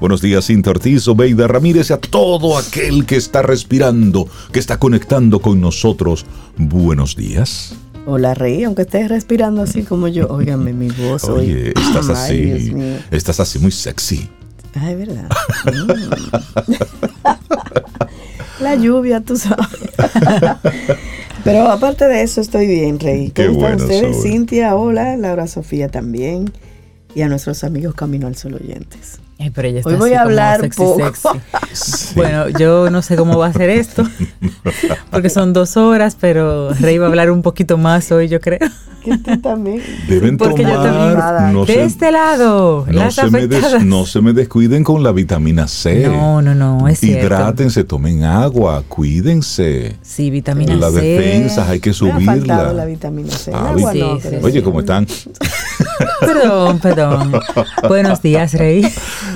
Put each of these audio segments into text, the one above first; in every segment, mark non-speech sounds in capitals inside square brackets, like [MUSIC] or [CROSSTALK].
Buenos días, Cinta Ortiz, Obeida Ramírez y a todo aquel que está respirando, que está conectando con nosotros. Buenos días. Hola, Rey, aunque estés respirando así como yo, óigame mi voz. Oye, estás así, estás así muy sexy. Ay, verdad. Mm. [LAUGHS] La lluvia, tú sabes. [LAUGHS] Pero aparte de eso, estoy bien, Rey. ¿Cómo están ustedes? Cintia, hola. Laura Sofía también. Y a nuestros amigos Camino al Sol oyentes. Hoy voy a hablar poco. [LAUGHS] Bueno, yo no sé cómo va a ser esto, [LAUGHS] porque son dos horas, pero Rey va a hablar un poquito más hoy, yo creo. Que tú también. Deben porque tomar, yo de este lado, no las se, me no se me descuiden con la vitamina C. No, no, no, es Hidrátense, tomen agua, cuídense. Sí, vitamina C. Las defensas hay que subirla. la vitamina C. Ah, Oye, ¿cómo están? perdón, perdón. Buenos días, Rey.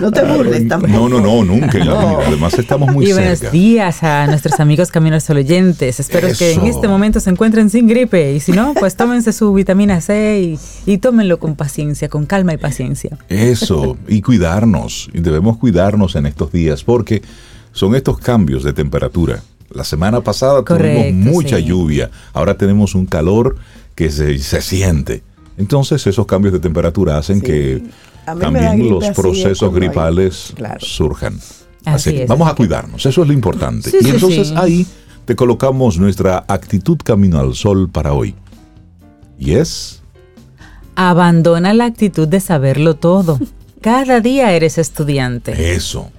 No te burles tampoco. No, no, no, nunca en la vida. Además estamos muy y buenos días a nuestros amigos Caminos Sol oyentes. Espero que en este momento se encuentren sin gripe y si no, pues tómense su vitamina C y, tómenlo con paciencia, con calma y paciencia. Eso, y cuidarnos. Y debemos cuidarnos en estos días porque son estos cambios de temperatura. La semana pasada tuvimos mucha lluvia, ahora tenemos un calor que se, se siente. Entonces esos cambios de temperatura hacen que también los procesos gripales surjan. Así, vamos a cuidarnos, eso es lo importante. y entonces ahí te colocamos nuestra actitud camino al sol para hoy. Y es... Abandona la actitud de saberlo todo. [LAUGHS] Cada día eres estudiante. Eso.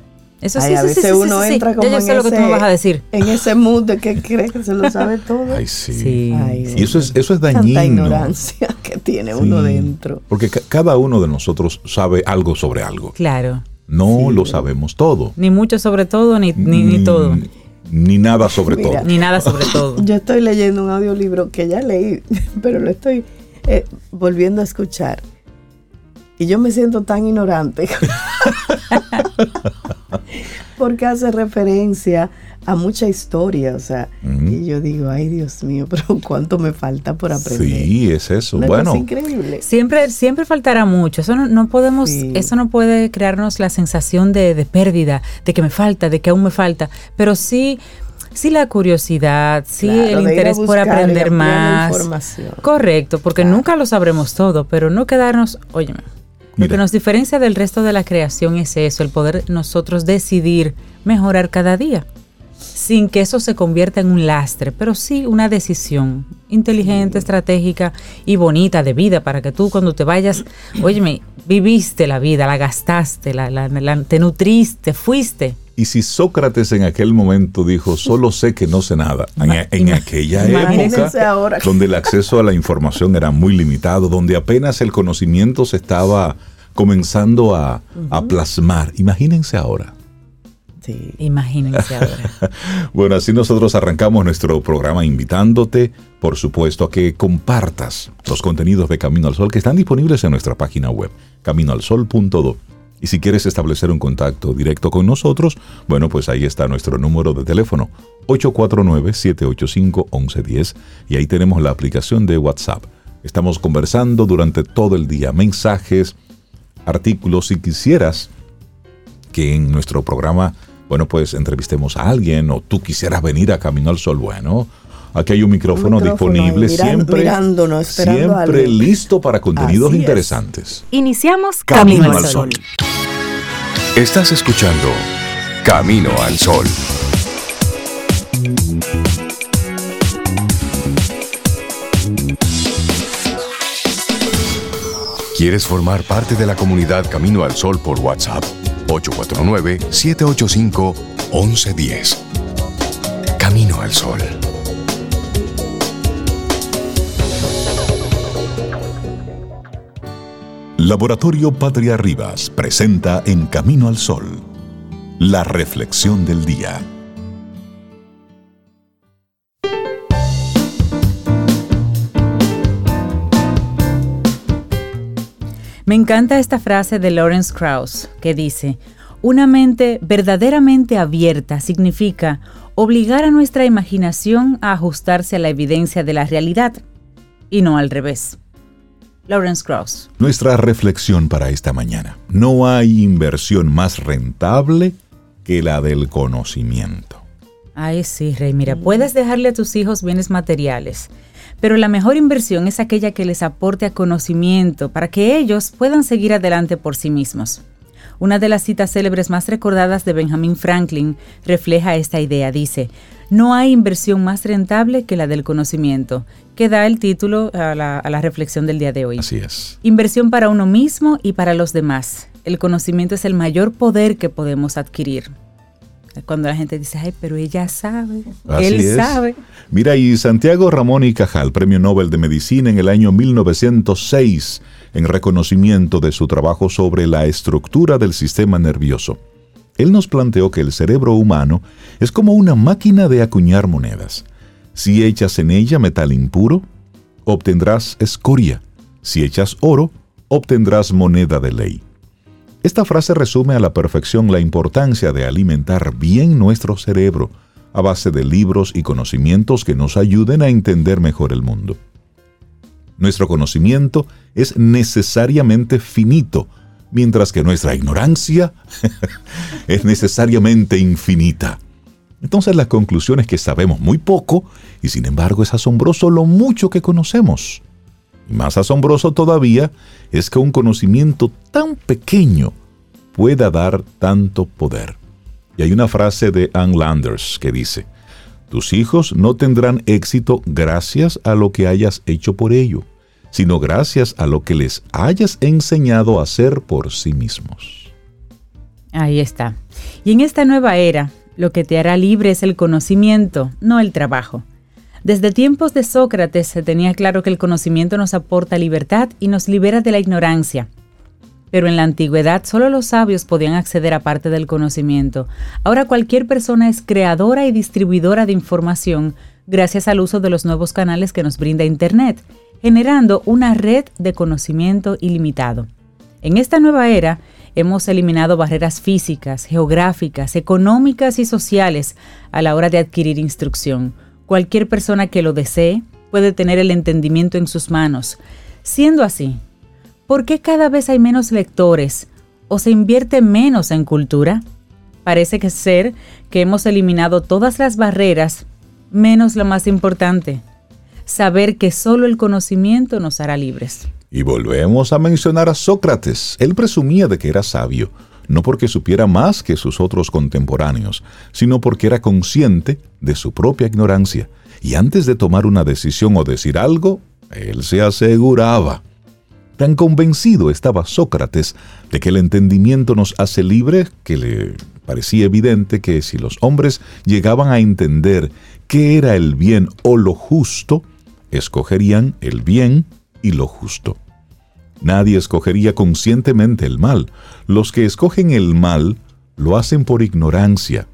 Eso sí, a veces uno entra como en, ese, lo que tú me vas a decir. en ese mood de que cree que se lo sabe todo. [LAUGHS] Ay, sí. y eso es, eso es dañino. Tanta ignorancia [LAUGHS] que tiene uno dentro. Porque cada uno de nosotros sabe algo sobre algo. Claro. No lo sabemos todo. Ni mucho sobre todo, ni, ni, todo. Ni nada sobre todo. Ni nada sobre todo. [LAUGHS] Yo estoy leyendo un audiolibro que ya leí, [LAUGHS] pero lo estoy eh, volviendo a escuchar. Y yo me siento tan ignorante. [LAUGHS] porque hace referencia a mucha historia, o sea, y yo digo, ay Dios mío, [LAUGHS] pero cuánto me falta por aprender. Sí, es eso. bueno, es increíble. Siempre, siempre faltará mucho. Eso no, podemos, eso no puede crearnos la sensación de, pérdida, de que me falta, de que aún me falta, pero sí. Sí, la curiosidad, sí, el interés por aprender más. Correcto, porque nunca lo sabremos todo, pero no quedarnos, óyeme, lo que nos diferencia del resto de la creación es eso, el poder nosotros decidir mejorar cada día, sin que eso se convierta en un lastre, pero sí una decisión inteligente, estratégica y bonita de vida para que tú cuando te vayas, [CLEARS THROAT] óyeme, viviste la vida, la gastaste, la, te nutriste, fuiste. Y si Sócrates en aquel momento dijo, solo sé que no sé nada, en, aquella época donde el acceso a la información era muy limitado, donde apenas el conocimiento se estaba comenzando a, plasmar, imagínense ahora. Sí, imagínense ahora. [LAUGHS] bueno, así nosotros arrancamos nuestro programa invitándote, por supuesto, a que compartas los contenidos de Camino al Sol que están disponibles en nuestra página web, caminoalsol.do y si quieres establecer un contacto directo con nosotros, bueno, pues ahí está nuestro número de teléfono, 849-785-1110, y ahí tenemos la aplicación de WhatsApp. Estamos conversando durante todo el día, mensajes, artículos. Si quisieras que en nuestro programa, bueno, pues entrevistemos a alguien o tú quisieras venir a Camino al Sol, bueno, Aquí hay un micrófono, disponible siempre, siempre listo para contenidos interesantes. Iniciamos Camino, al Sol. Estás escuchando Camino al Sol. ¿Quieres formar parte de la comunidad Camino al Sol por WhatsApp? 849-785-1110. Camino al Sol. Laboratorio Patria Rivas presenta En Camino al Sol, la reflexión del día. Me encanta esta frase de Lawrence Krauss que dice, una mente verdaderamente abierta significa obligar a nuestra imaginación a ajustarse a la evidencia de la realidad y no al revés. Lawrence Krauss. Nuestra reflexión para esta mañana. No hay inversión más rentable que la del conocimiento. Ay, sí, Rey. Mira, puedes dejarle a tus hijos bienes materiales, pero la mejor inversión es aquella que les aporte a conocimiento para que ellos puedan seguir adelante por sí mismos. Una de las citas célebres más recordadas de Benjamin Franklin refleja esta idea. Dice, no hay inversión más rentable que la del conocimiento, que da el título a la, a la reflexión del día de hoy. Así es. Inversión para uno mismo y para los demás. El conocimiento es el mayor poder que podemos adquirir. Cuando la gente dice, ay, pero ella sabe, él sabe. Mira, y Santiago Ramón y Cajal, Premio Nobel de Medicina en el año 1906, en reconocimiento de su trabajo sobre la estructura del sistema nervioso. Él nos planteó que el cerebro humano es como una máquina de acuñar monedas. Si echas en ella metal impuro, obtendrás escoria. Si echas oro, obtendrás moneda de ley. Esta frase resume a la perfección la importancia de alimentar bien nuestro cerebro a base de libros y conocimientos que nos ayuden a entender mejor el mundo. Nuestro conocimiento es necesariamente finito, mientras que nuestra ignorancia [LAUGHS] es necesariamente infinita. Entonces la conclusión es que sabemos muy poco y sin embargo es asombroso lo mucho que conocemos. Y más asombroso todavía es que un conocimiento tan pequeño pueda dar tanto poder. Y hay una frase de Ann Landers que dice, tus hijos no tendrán éxito gracias a lo que hayas hecho por ello, sino gracias a lo que les hayas enseñado a hacer por sí mismos. Ahí está. Y en esta nueva era, lo que te hará libre es el conocimiento, no el trabajo. Desde tiempos de Sócrates se tenía claro que el conocimiento nos aporta libertad y nos libera de la ignorancia. Pero en la antigüedad solo los sabios podían acceder a parte del conocimiento. Ahora cualquier persona es creadora y distribuidora de información gracias al uso de los nuevos canales que nos brinda Internet, generando una red de conocimiento ilimitado. En esta nueva era, hemos eliminado barreras físicas, geográficas, económicas y sociales a la hora de adquirir instrucción. Cualquier persona que lo desee puede tener el entendimiento en sus manos. Siendo así, ¿por qué cada vez hay menos lectores o se invierte menos en cultura? Parece que ser que hemos eliminado todas las barreras, menos lo más importante, saber que solo el conocimiento nos hará libres. Y volvemos a mencionar a Sócrates. Él presumía de que era sabio, no porque supiera más que sus otros contemporáneos, sino porque era consciente de su propia ignorancia. Y antes de tomar una decisión o decir algo, él se aseguraba. Tan convencido estaba Sócrates de que el entendimiento nos hace libre que le parecía evidente que si los hombres llegaban a entender qué era el bien o lo justo, escogerían el bien y lo justo. Nadie escogería conscientemente el mal. Los que escogen el mal lo hacen por ignorancia.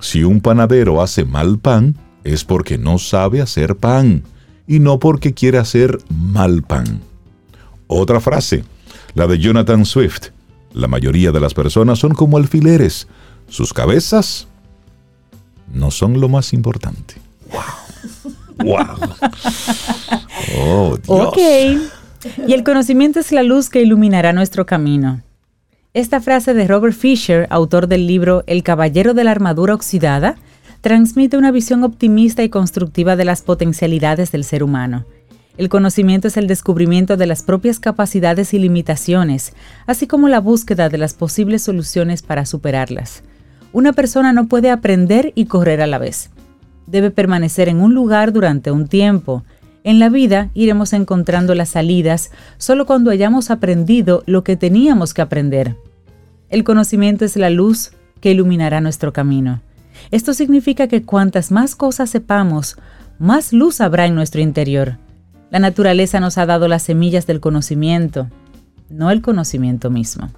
Si un panadero hace mal pan, es porque no sabe hacer pan y no porque quiere hacer mal pan. Otra frase, la de Jonathan Swift. La mayoría de las personas son como alfileres. Sus cabezas no son lo más importante. ¡Wow! ¡Wow! [LAUGHS] ¡Oh, Dios! Ok. Y el conocimiento es la luz que iluminará nuestro camino. Esta frase de Robert Fisher, autor del libro El Caballero de la Armadura Oxidada, transmite una visión optimista y constructiva de las potencialidades del ser humano. El conocimiento es el descubrimiento de las propias capacidades y limitaciones, así como la búsqueda de las posibles soluciones para superarlas. Una persona no puede aprender y correr a la vez. Debe permanecer en un lugar durante un tiempo, en la vida iremos encontrando las salidas solo cuando hayamos aprendido lo que teníamos que aprender. El conocimiento es la luz que iluminará nuestro camino. Esto significa que cuantas más cosas sepamos, más luz habrá en nuestro interior. La naturaleza nos ha dado las semillas del conocimiento, no el conocimiento mismo.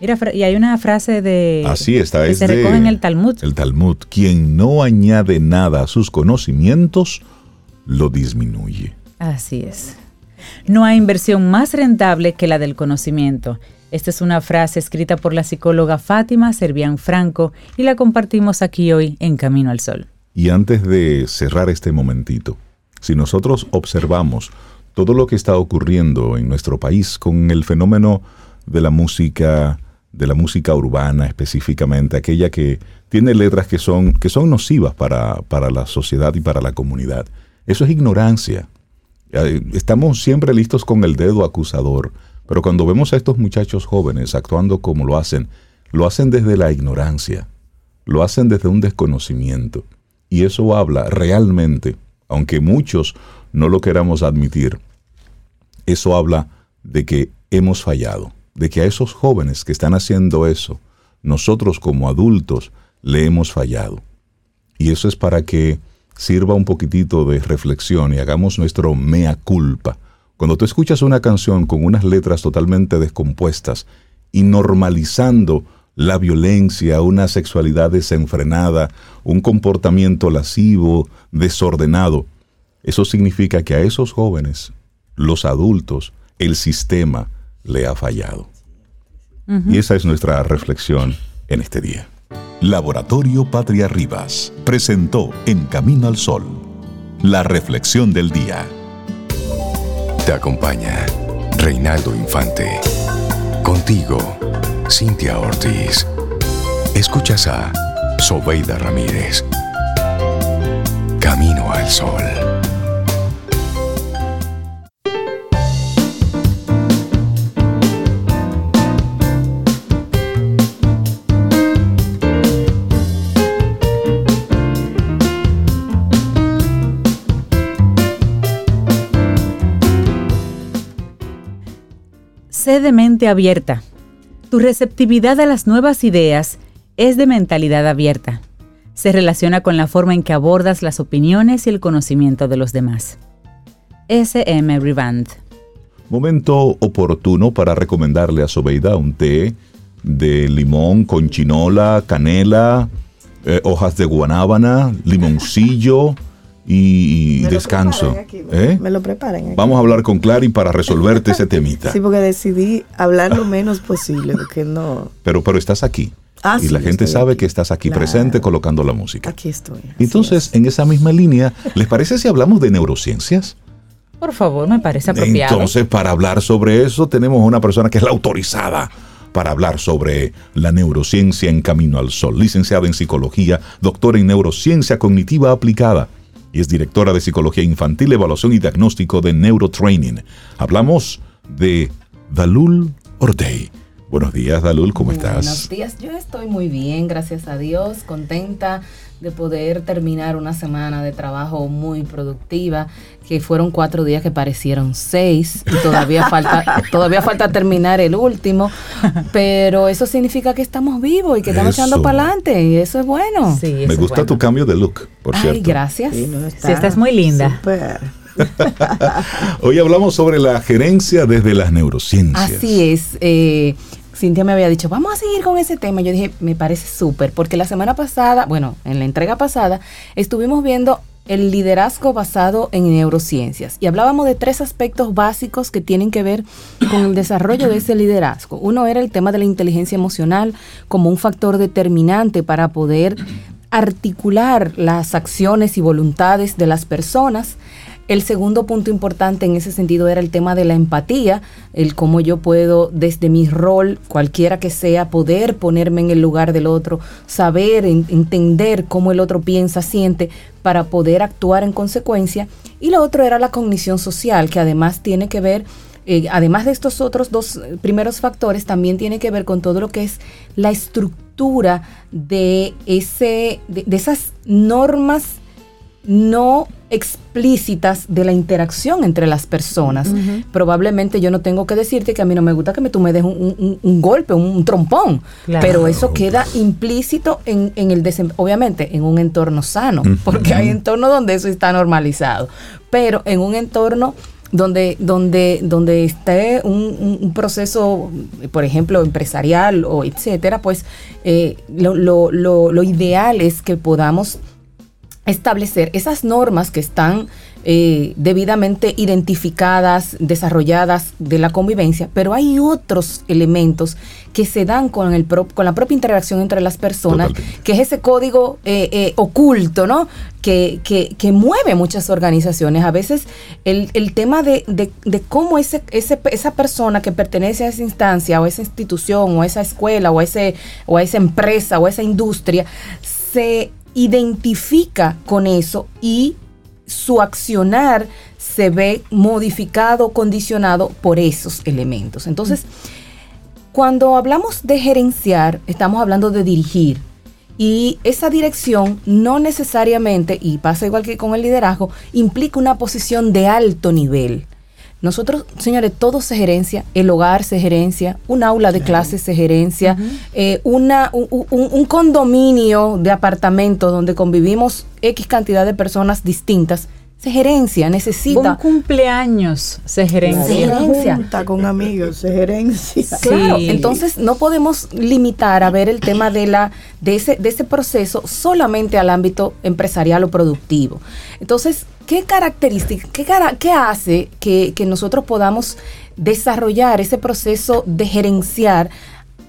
Mira, y hay una frase de Así está, que se recoge en el Talmud. El Talmud, quien no añade nada a sus conocimientos, lo disminuye. Así es. No hay inversión más rentable que la del conocimiento. Esta es una frase escrita por la psicóloga Fátima Servián Franco y la compartimos aquí hoy en Camino al Sol. Y antes de cerrar este momentito, si nosotros observamos todo lo que está ocurriendo en nuestro país con el fenómeno de la música, de la música urbana específicamente, aquella que tiene letras que son, que son nocivas para, para la sociedad y para la comunidad. Eso es ignorancia. Eh, estamos siempre listos con el dedo acusador, pero cuando vemos a estos muchachos jóvenes actuando como lo hacen, lo hacen desde la ignorancia, lo hacen desde un desconocimiento. Y eso habla realmente, aunque muchos no lo queramos admitir, eso habla de que hemos fallado, de que a esos jóvenes que están haciendo eso, nosotros como adultos le hemos fallado. Y eso es para que sirva un poquitito de reflexión y hagamos nuestro mea culpa. Cuando tú escuchas una canción con unas letras totalmente descompuestas y normalizando la violencia, una sexualidad desenfrenada, un comportamiento lascivo, desordenado, eso significa que a esos jóvenes, los adultos, el sistema le ha fallado. Y esa es nuestra reflexión en este día. Laboratorio Patria Rivas presentó En Camino al Sol, la reflexión del día. Te acompaña Reinaldo Infante. Contigo, Cintia Ortiz. Escuchas a Sobeida Ramírez. Camino al Sol. Sé de mente abierta. Tu receptividad a las nuevas ideas es de mentalidad abierta. Se relaciona con la forma en que abordas las opiniones y el conocimiento de los demás. SM Revand. Momento oportuno para recomendarle a Sobeida un té de limón con chinola, canela, eh, hojas de guanábana, limoncillo, y descanso. ¿Eh? Me lo preparan. Vamos a hablar con Clary para resolverte ese [LAUGHS] temita. Sí, porque decidí hablar lo menos posible, [LAUGHS] porque no. Pero, pero estás aquí. Ah, y la gente sabe que estás aquí presente colocando la música. Aquí estoy. Entonces, en esa misma línea, ¿les parece si hablamos de neurociencias? Por favor, me parece apropiado. Entonces, para hablar sobre eso, tenemos una persona que es la autorizada para hablar sobre la neurociencia en Camino al Sol, licenciada en psicología, doctora en neurociencia cognitiva aplicada y es directora de Psicología Infantil, Evaluación y Diagnóstico de Neurotraining. Hablamos de Dalul Ortey. Buenos días, Dalul, ¿cómo estás? Buenos días, yo estoy muy bien, gracias a Dios, contenta de poder terminar una semana de trabajo muy productiva, que fueron cuatro días que parecieron seis y todavía [LAUGHS] falta, todavía falta terminar el último, pero eso significa que estamos vivos y que estamos echando para adelante y eso es bueno. Me gusta tu cambio de look, por Ay, cierto. gracias. Sí, estás muy linda. [LAUGHS] Hoy hablamos sobre la gerencia desde las neurociencias. Así es. Eh, Cintia me había dicho, vamos a seguir con ese tema. Yo dije, me parece súper, porque la semana pasada, bueno, en la entrega pasada, estuvimos viendo el liderazgo basado en neurociencias y hablábamos de tres aspectos básicos que tienen que ver con el desarrollo de ese liderazgo. Uno era el tema de la inteligencia emocional como un factor determinante para poder articular las acciones y voluntades de las personas. El segundo punto importante en ese sentido era el tema de la empatía, el cómo yo puedo desde mi rol, cualquiera que sea, poder ponerme en el lugar del otro, saber, entender cómo el otro piensa, siente, para poder actuar en consecuencia. Y lo otro era la cognición social, que además tiene que ver eh, además de estos otros dos primeros factores, también tiene que ver con todo lo que es la estructura de, ese, de esas normas no explícitas de la interacción entre las personas. Probablemente yo no tengo que decirte que a mí no me gusta que me, tú me des un, golpe, un, trompón, pero eso queda implícito en, el obviamente en un entorno sano, porque hay entornos donde eso está normalizado, pero en un entorno donde, donde, donde esté un, proceso, por ejemplo, empresarial o etcétera, pues eh, lo, lo, lo ideal es que podamos establecer esas normas que están eh, debidamente identificadas, desarrolladas de la convivencia, pero hay otros elementos que se dan con, el con la propia interacción entre las personas, que es ese código eh, eh, oculto, ¿no? Que, que, mueve muchas organizaciones. A veces el, tema de, de, cómo ese, ese, esa persona que pertenece a esa instancia o a esa institución o a esa escuela o a, ese, o a esa empresa o a esa industria se identifica con eso y su accionar se ve modificado, condicionado por esos elementos. Entonces, cuando hablamos de gerenciar, estamos hablando de dirigir. Y esa dirección no necesariamente, y pasa igual que con el liderazgo, implica una posición de alto nivel. Nosotros, señores, todo se gerencia, el hogar se gerencia, un aula de clases se gerencia, eh, una, un, condominio de apartamentos donde convivimos X cantidad de personas distintas, se gerencia, necesita. Un cumpleaños se gerencia. Se gerencia. con amigos, se gerencia. Claro, entonces no podemos limitar a ver el tema de, la, de, ese, de ese proceso solamente al ámbito empresarial o productivo. Entonces, ¿Qué características, qué, hace que, nosotros podamos desarrollar ese proceso de gerenciar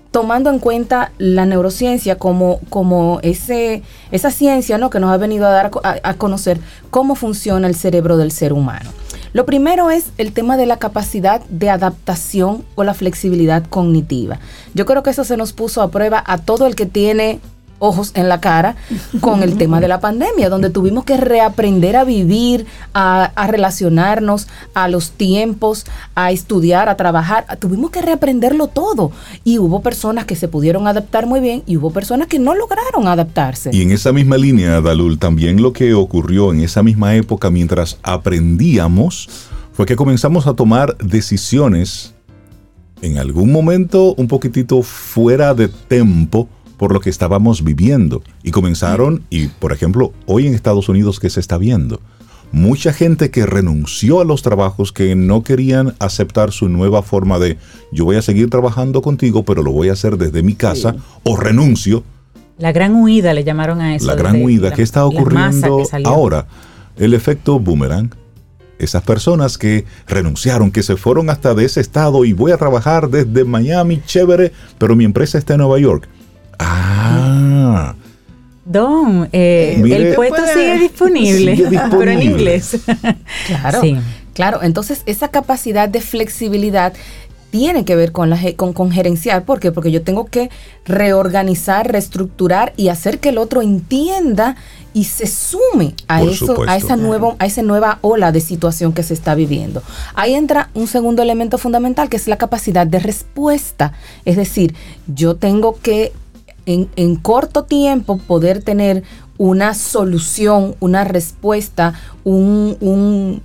tomando en cuenta la neurociencia como, como ese, esa ciencia ¿no? que nos ha venido a dar a, conocer cómo funciona el cerebro del ser humano? Lo primero es el tema de la capacidad de adaptación o la flexibilidad cognitiva. Yo creo que eso se nos puso a prueba a todo el que tiene ojos en la cara con el tema de la pandemia, donde tuvimos que reaprender a vivir, a, relacionarnos, a los tiempos, a estudiar, a trabajar. Tuvimos que reaprenderlo todo. Y hubo personas que se pudieron adaptar muy bien y hubo personas que no lograron adaptarse. Y en esa misma línea, Dalul, también lo que ocurrió en esa misma época mientras aprendíamos fue que comenzamos a tomar decisiones en algún momento un poquitito fuera de tiempo por lo que estábamos viviendo. Y comenzaron, y por ejemplo, hoy en Estados Unidos, ¿qué se está viendo? Mucha gente que renunció a los trabajos que no querían aceptar su nueva forma de yo voy a seguir trabajando contigo, pero lo voy a hacer desde mi casa o renuncio. La gran huida le llamaron a eso. La gran huida. ¿Qué está ocurriendo ahora? El efecto boomerang. Esas personas que renunciaron, que se fueron hasta de ese estado y voy a trabajar desde Miami, chévere, pero mi empresa está en Nueva York Ah. Don, eh, el puesto sigue disponible, [LAUGHS] pero en inglés. claro, claro. Entonces, esa capacidad de flexibilidad tiene que ver con, la, con, con gerenciar. ¿Por qué? Porque yo tengo que reorganizar, reestructurar y hacer que el otro entienda y se sume a eso, a esa nueva, a esa nueva ola de situación que se está viviendo. Ahí entra un segundo elemento fundamental que es la capacidad de respuesta. Es decir, yo tengo que en, corto tiempo poder tener una solución, una respuesta, un, un,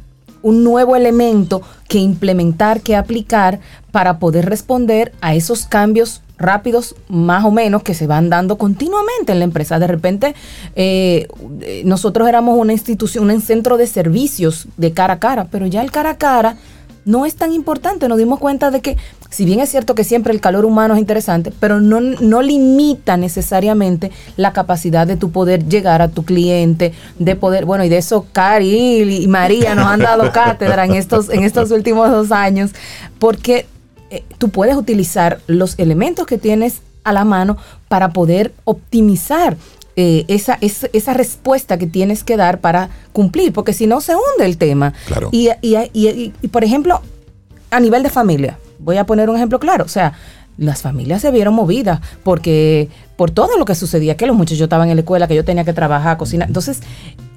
nuevo elemento que implementar, que aplicar para poder responder a esos cambios rápidos más o menos que se van dando continuamente en la empresa. De repente, eh, nosotros éramos una institución, un centro de servicios de cara a cara, pero ya el cara a cara no es tan importante. Nos dimos cuenta de que, si bien es cierto que siempre el calor humano es interesante, pero no, no limita necesariamente la capacidad de tu poder llegar a tu cliente, de poder, bueno, y de eso Cari y María nos han dado [LAUGHS] cátedra en estos, en estos últimos dos años, porque eh, tú puedes utilizar los elementos que tienes a la mano para poder optimizar eh, esa, esa, respuesta que tienes que dar para cumplir, porque si no se hunde el tema. Y, y, por ejemplo, a nivel de familia, voy a poner un ejemplo claro, o sea, las familias se vieron movidas porque por todo lo que sucedía, que los muchachos estaban en la escuela, que yo tenía que trabajar, cocinar. Entonces,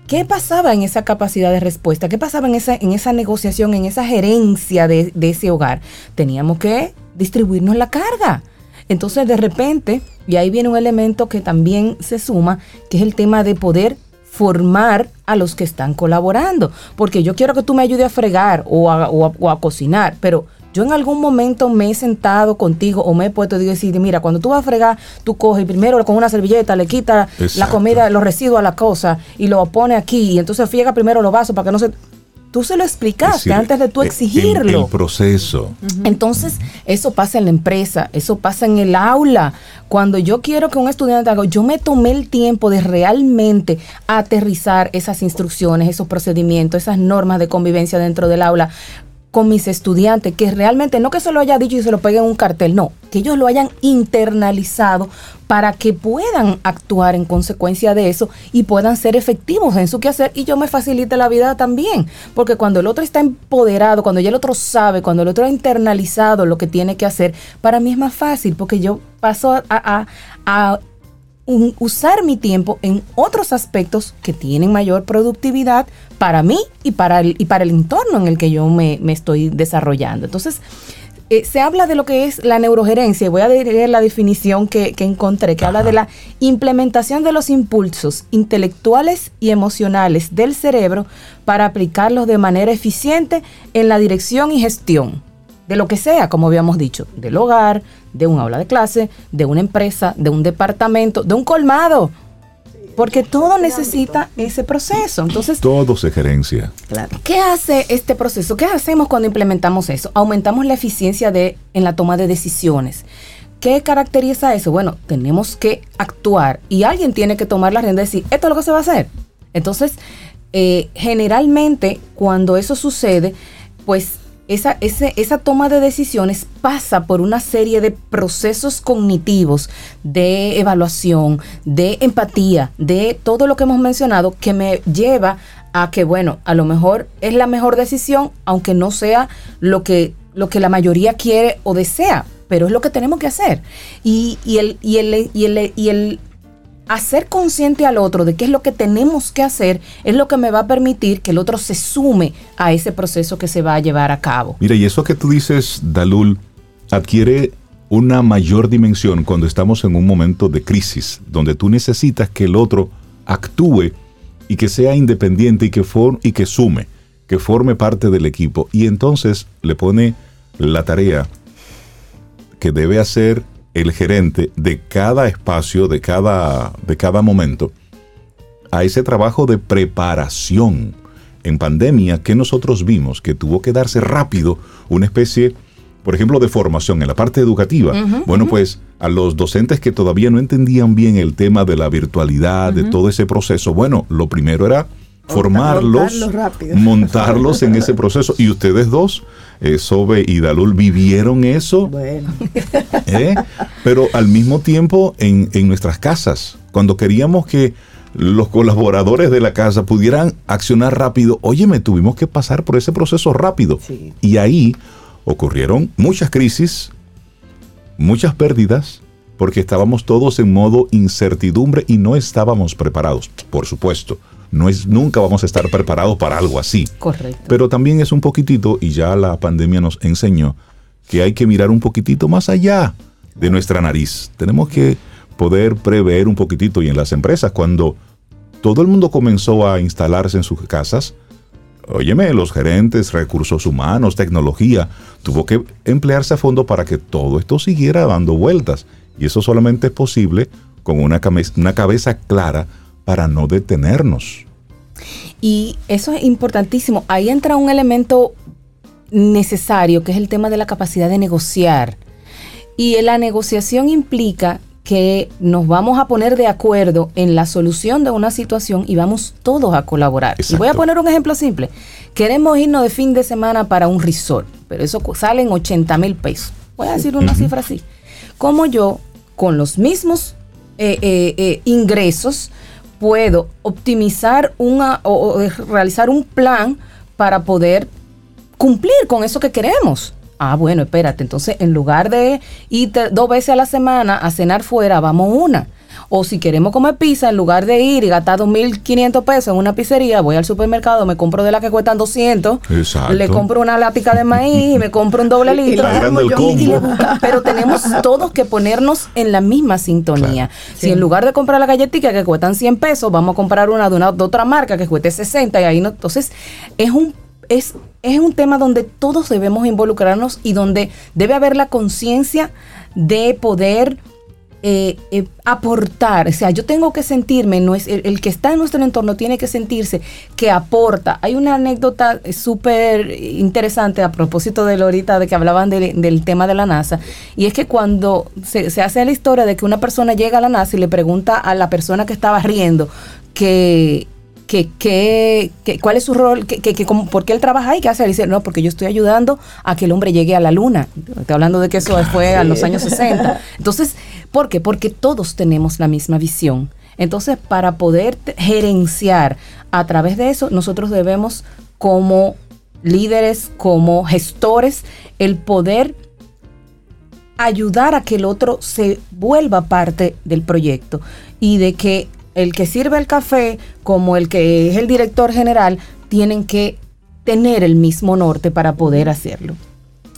¿qué pasaba en esa capacidad de respuesta? ¿Qué pasaba en esa, en esa negociación, en esa gerencia de, de ese hogar? Teníamos que distribuirnos la carga. Entonces, de repente, y ahí viene un elemento que también se suma, que es el tema de poder formar a los que están colaborando. Porque yo quiero que tú me ayudes a fregar o a, cocinar, pero yo en algún momento me he sentado contigo o me he puesto y decir, mira, cuando tú vas a fregar, tú coges primero con una servilleta, le quitas la comida, los residuos a la cosa y lo pone aquí y entonces friega primero los vasos para que no se tú se lo explicaste antes de tú eh, exigirlo. El, proceso. Entonces, eso pasa en la empresa, eso pasa en el aula. Cuando yo quiero que un estudiante haga, yo me tomé el tiempo de realmente aterrizar esas instrucciones, esos procedimientos, esas normas de convivencia dentro del aula con mis estudiantes, que realmente no que se lo haya dicho y se lo pegue en un cartel, no, que ellos lo hayan internalizado para que puedan actuar en consecuencia de eso y puedan ser efectivos en su quehacer y yo me facilite la vida también, porque cuando el otro está empoderado, cuando ya el otro sabe, cuando el otro ha internalizado lo que tiene que hacer, para mí es más fácil, porque yo paso a, a usar mi tiempo en otros aspectos que tienen mayor productividad para mí y para el, y para el entorno en el que yo me, estoy desarrollando. Entonces, eh, se habla de lo que es la neurogerencia, y voy a leer la definición que, encontré, que habla de la implementación de los impulsos intelectuales y emocionales del cerebro para aplicarlos de manera eficiente en la dirección y gestión de lo que sea, como habíamos dicho, del hogar, de un aula de clase, de una empresa, de un departamento, de un colmado. Porque todo necesita ese proceso. Entonces, todo se gerencia. Claro. ¿Qué hace este proceso? ¿Qué hacemos cuando implementamos eso? Aumentamos la eficiencia de, en la toma de decisiones. ¿Qué caracteriza eso? Bueno, tenemos que actuar y alguien tiene que tomar la rienda y decir, esto es lo que se va a hacer. Entonces, eh, generalmente, cuando eso sucede, pues esa, esa toma de decisiones pasa por una serie de procesos cognitivos, de evaluación, de empatía, de todo lo que hemos mencionado, que me lleva a que, bueno, a lo mejor es la mejor decisión, aunque no sea lo que, lo que la mayoría quiere o desea, pero es lo que tenemos que hacer. Y, y, el, y, el, y, el, y el hacer consciente al otro de qué es lo que tenemos que hacer es lo que me va a permitir que el otro se sume a ese proceso que se va a llevar a cabo. Mira, y eso que tú dices, Dalul, adquiere una mayor dimensión cuando estamos en un momento de crisis, donde tú necesitas que el otro actúe y que sea independiente y que, y que sume, que forme parte del equipo. Y entonces le pone la tarea que debe hacer el gerente de cada espacio, de cada, de cada momento, a ese trabajo de preparación. En pandemia, que nosotros vimos que tuvo que darse rápido una especie, por ejemplo, de formación en la parte educativa. bueno, pues a los docentes que todavía no entendían bien el tema de la virtualidad, de todo ese proceso, bueno, lo primero era formarlos, [LAUGHS] montarlos, en ese proceso. Y ustedes dos, eh, Sobe y Dalul, vivieron eso. Bueno. ¿Eh? Pero al mismo tiempo en, nuestras casas, cuando queríamos que los colaboradores de la casa pudieran accionar rápido, óyeme, tuvimos que pasar por ese proceso rápido. Y ahí ocurrieron muchas crisis, muchas pérdidas, porque estábamos todos en modo incertidumbre y no estábamos preparados, por supuesto no es, nunca vamos a estar preparados para algo así. Correcto. Pero también es un poquitito, y ya la pandemia nos enseñó, que hay que mirar un poquitito más allá de nuestra nariz. Tenemos que poder prever un poquitito y en las empresas, cuando todo el mundo comenzó a instalarse en sus casas, óyeme, los gerentes, recursos humanos, tecnología, tuvo que emplearse a fondo para que todo esto siguiera dando vueltas. Y eso solamente es posible con una, una cabeza clara para no detenernos. Y eso es importantísimo. Ahí entra un elemento necesario, que es el tema de la capacidad de negociar. Y la negociación implica que nos vamos a poner de acuerdo en la solución de una situación y vamos todos a colaborar. Y voy a poner un ejemplo simple. Queremos irnos de fin de semana para un resort, pero eso sale en 80 mil pesos. Voy a decir una cifra así. Como yo, con los mismos eh, eh, eh, ingresos, puedo optimizar una, o, realizar un plan para poder cumplir con eso que queremos. Ah, bueno, espérate, entonces en lugar de ir dos veces a la semana a cenar fuera, vamos una. O si queremos comer pizza, en lugar de ir y gastar 2.500 pesos en una pizzería, voy al supermercado, me compro de las que cuestan 200, le compro una lática de maíz, me compro un doble [LAUGHS] litro. [LAUGHS] pero tenemos todos que ponernos en la misma sintonía. Si en lugar de comprar la galletita que cuestan 100 pesos, vamos a comprar una de, una de otra marca que cueste 60 y ahí no. Entonces, es un es, es, un tema donde todos debemos involucrarnos y donde debe haber la conciencia de poder eh, eh, aportar, o sea, yo tengo que sentirme, no es, el, que está en nuestro entorno tiene que sentirse que aporta. Hay una anécdota súper interesante a propósito de lo ahorita de que hablaban del tema de la NASA, y es que cuando se, se hace la historia de que una persona llega a la NASA y le pregunta a la persona que estaba riendo que que, que, cuál es su rol, que, que, por qué él trabaja ahí, qué hace. Él dice, no, porque yo estoy ayudando a que el hombre llegue a la luna. Estoy hablando de que eso fue a los años 60. Entonces, ¿por qué? Porque todos tenemos la misma visión. Entonces, para poder gerenciar a través de eso, nosotros debemos como líderes, como gestores, el poder ayudar a que el otro se vuelva parte del proyecto y de que el que sirve el café como el que es el director general tienen que tener el mismo norte para poder hacerlo.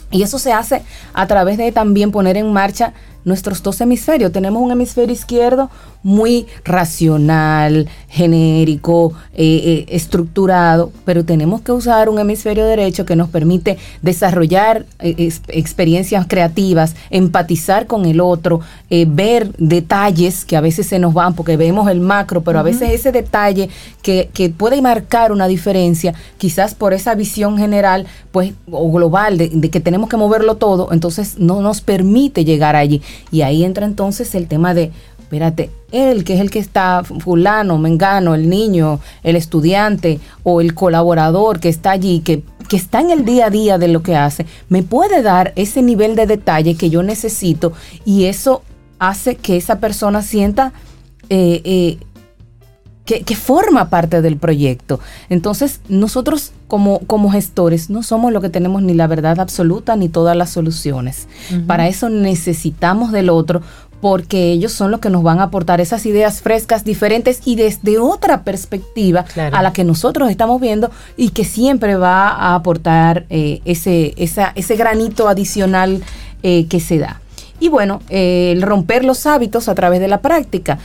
Y eso se hace a través de también poner en marcha nuestros dos hemisferios. Tenemos un hemisferio izquierdo muy racional, genérico, eh, eh, estructurado, pero tenemos que usar un hemisferio derecho que nos permite desarrollar eh, experiencias creativas, empatizar con el otro, ver detalles que a veces se nos van porque vemos el macro, pero a veces ese detalle que, puede marcar una diferencia, quizás por esa visión general pues, o global de, de que tenemos que moverlo todo, entonces no nos permite llegar allí. Y ahí entra entonces el tema de, espérate, él que es el que está, fulano, mengano, el niño, el estudiante o el colaborador que está allí, que, que está en el día a día de lo que hace, me puede dar ese nivel de detalle que yo necesito y eso hace que esa persona sienta eh, eh, que, forma parte del proyecto. Entonces, nosotros como, como gestores no somos lo que tenemos ni la verdad absoluta ni todas las soluciones. Para eso necesitamos del otro porque ellos son los que nos van a aportar esas ideas frescas, diferentes y desde otra perspectiva a la que nosotros estamos viendo y que siempre va a aportar eh, ese, ese granito adicional eh, que se da. Y bueno, eh, el romper los hábitos a través de la práctica.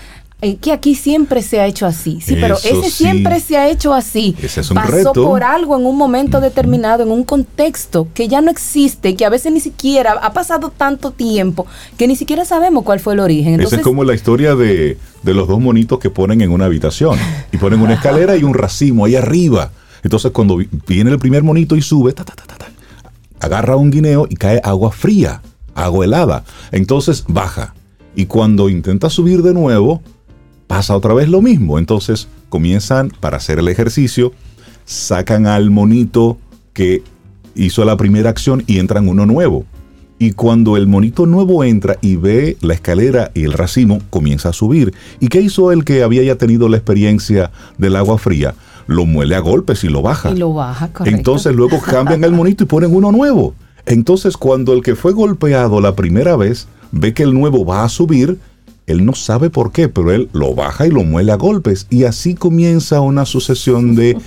Eh, que aquí siempre se ha hecho así. Sí, pero ese siempre se ha hecho así. Pasó por algo en un momento determinado, en un contexto que ya no existe, que a veces ni siquiera ha pasado tanto tiempo que ni siquiera sabemos cuál fue el origen. Esa es como la historia de, los dos monitos que ponen en una habitación y ponen una escalera y un racimo ahí arriba. Entonces cuando viene el primer monito y sube, agarra un guineo y cae agua fría, agua helada. Entonces baja. Y cuando intenta subir de nuevo, pasa otra vez lo mismo. Entonces comienzan para hacer el ejercicio, sacan al monito que hizo la primera acción y entran uno nuevo. Y cuando el monito nuevo entra y ve la escalera y el racimo, comienza a subir. ¿Y qué hizo el que había ya tenido la experiencia del agua fría? Lo muele a golpes y lo baja. Y lo baja, correcto. Entonces luego [LAUGHS] cambian el monito y ponen uno nuevo. Entonces cuando el que fue golpeado la primera vez ve que el nuevo va a subir, él no sabe por qué, pero él lo baja y lo muele a golpes. Y así comienza una sucesión de... [LAUGHS]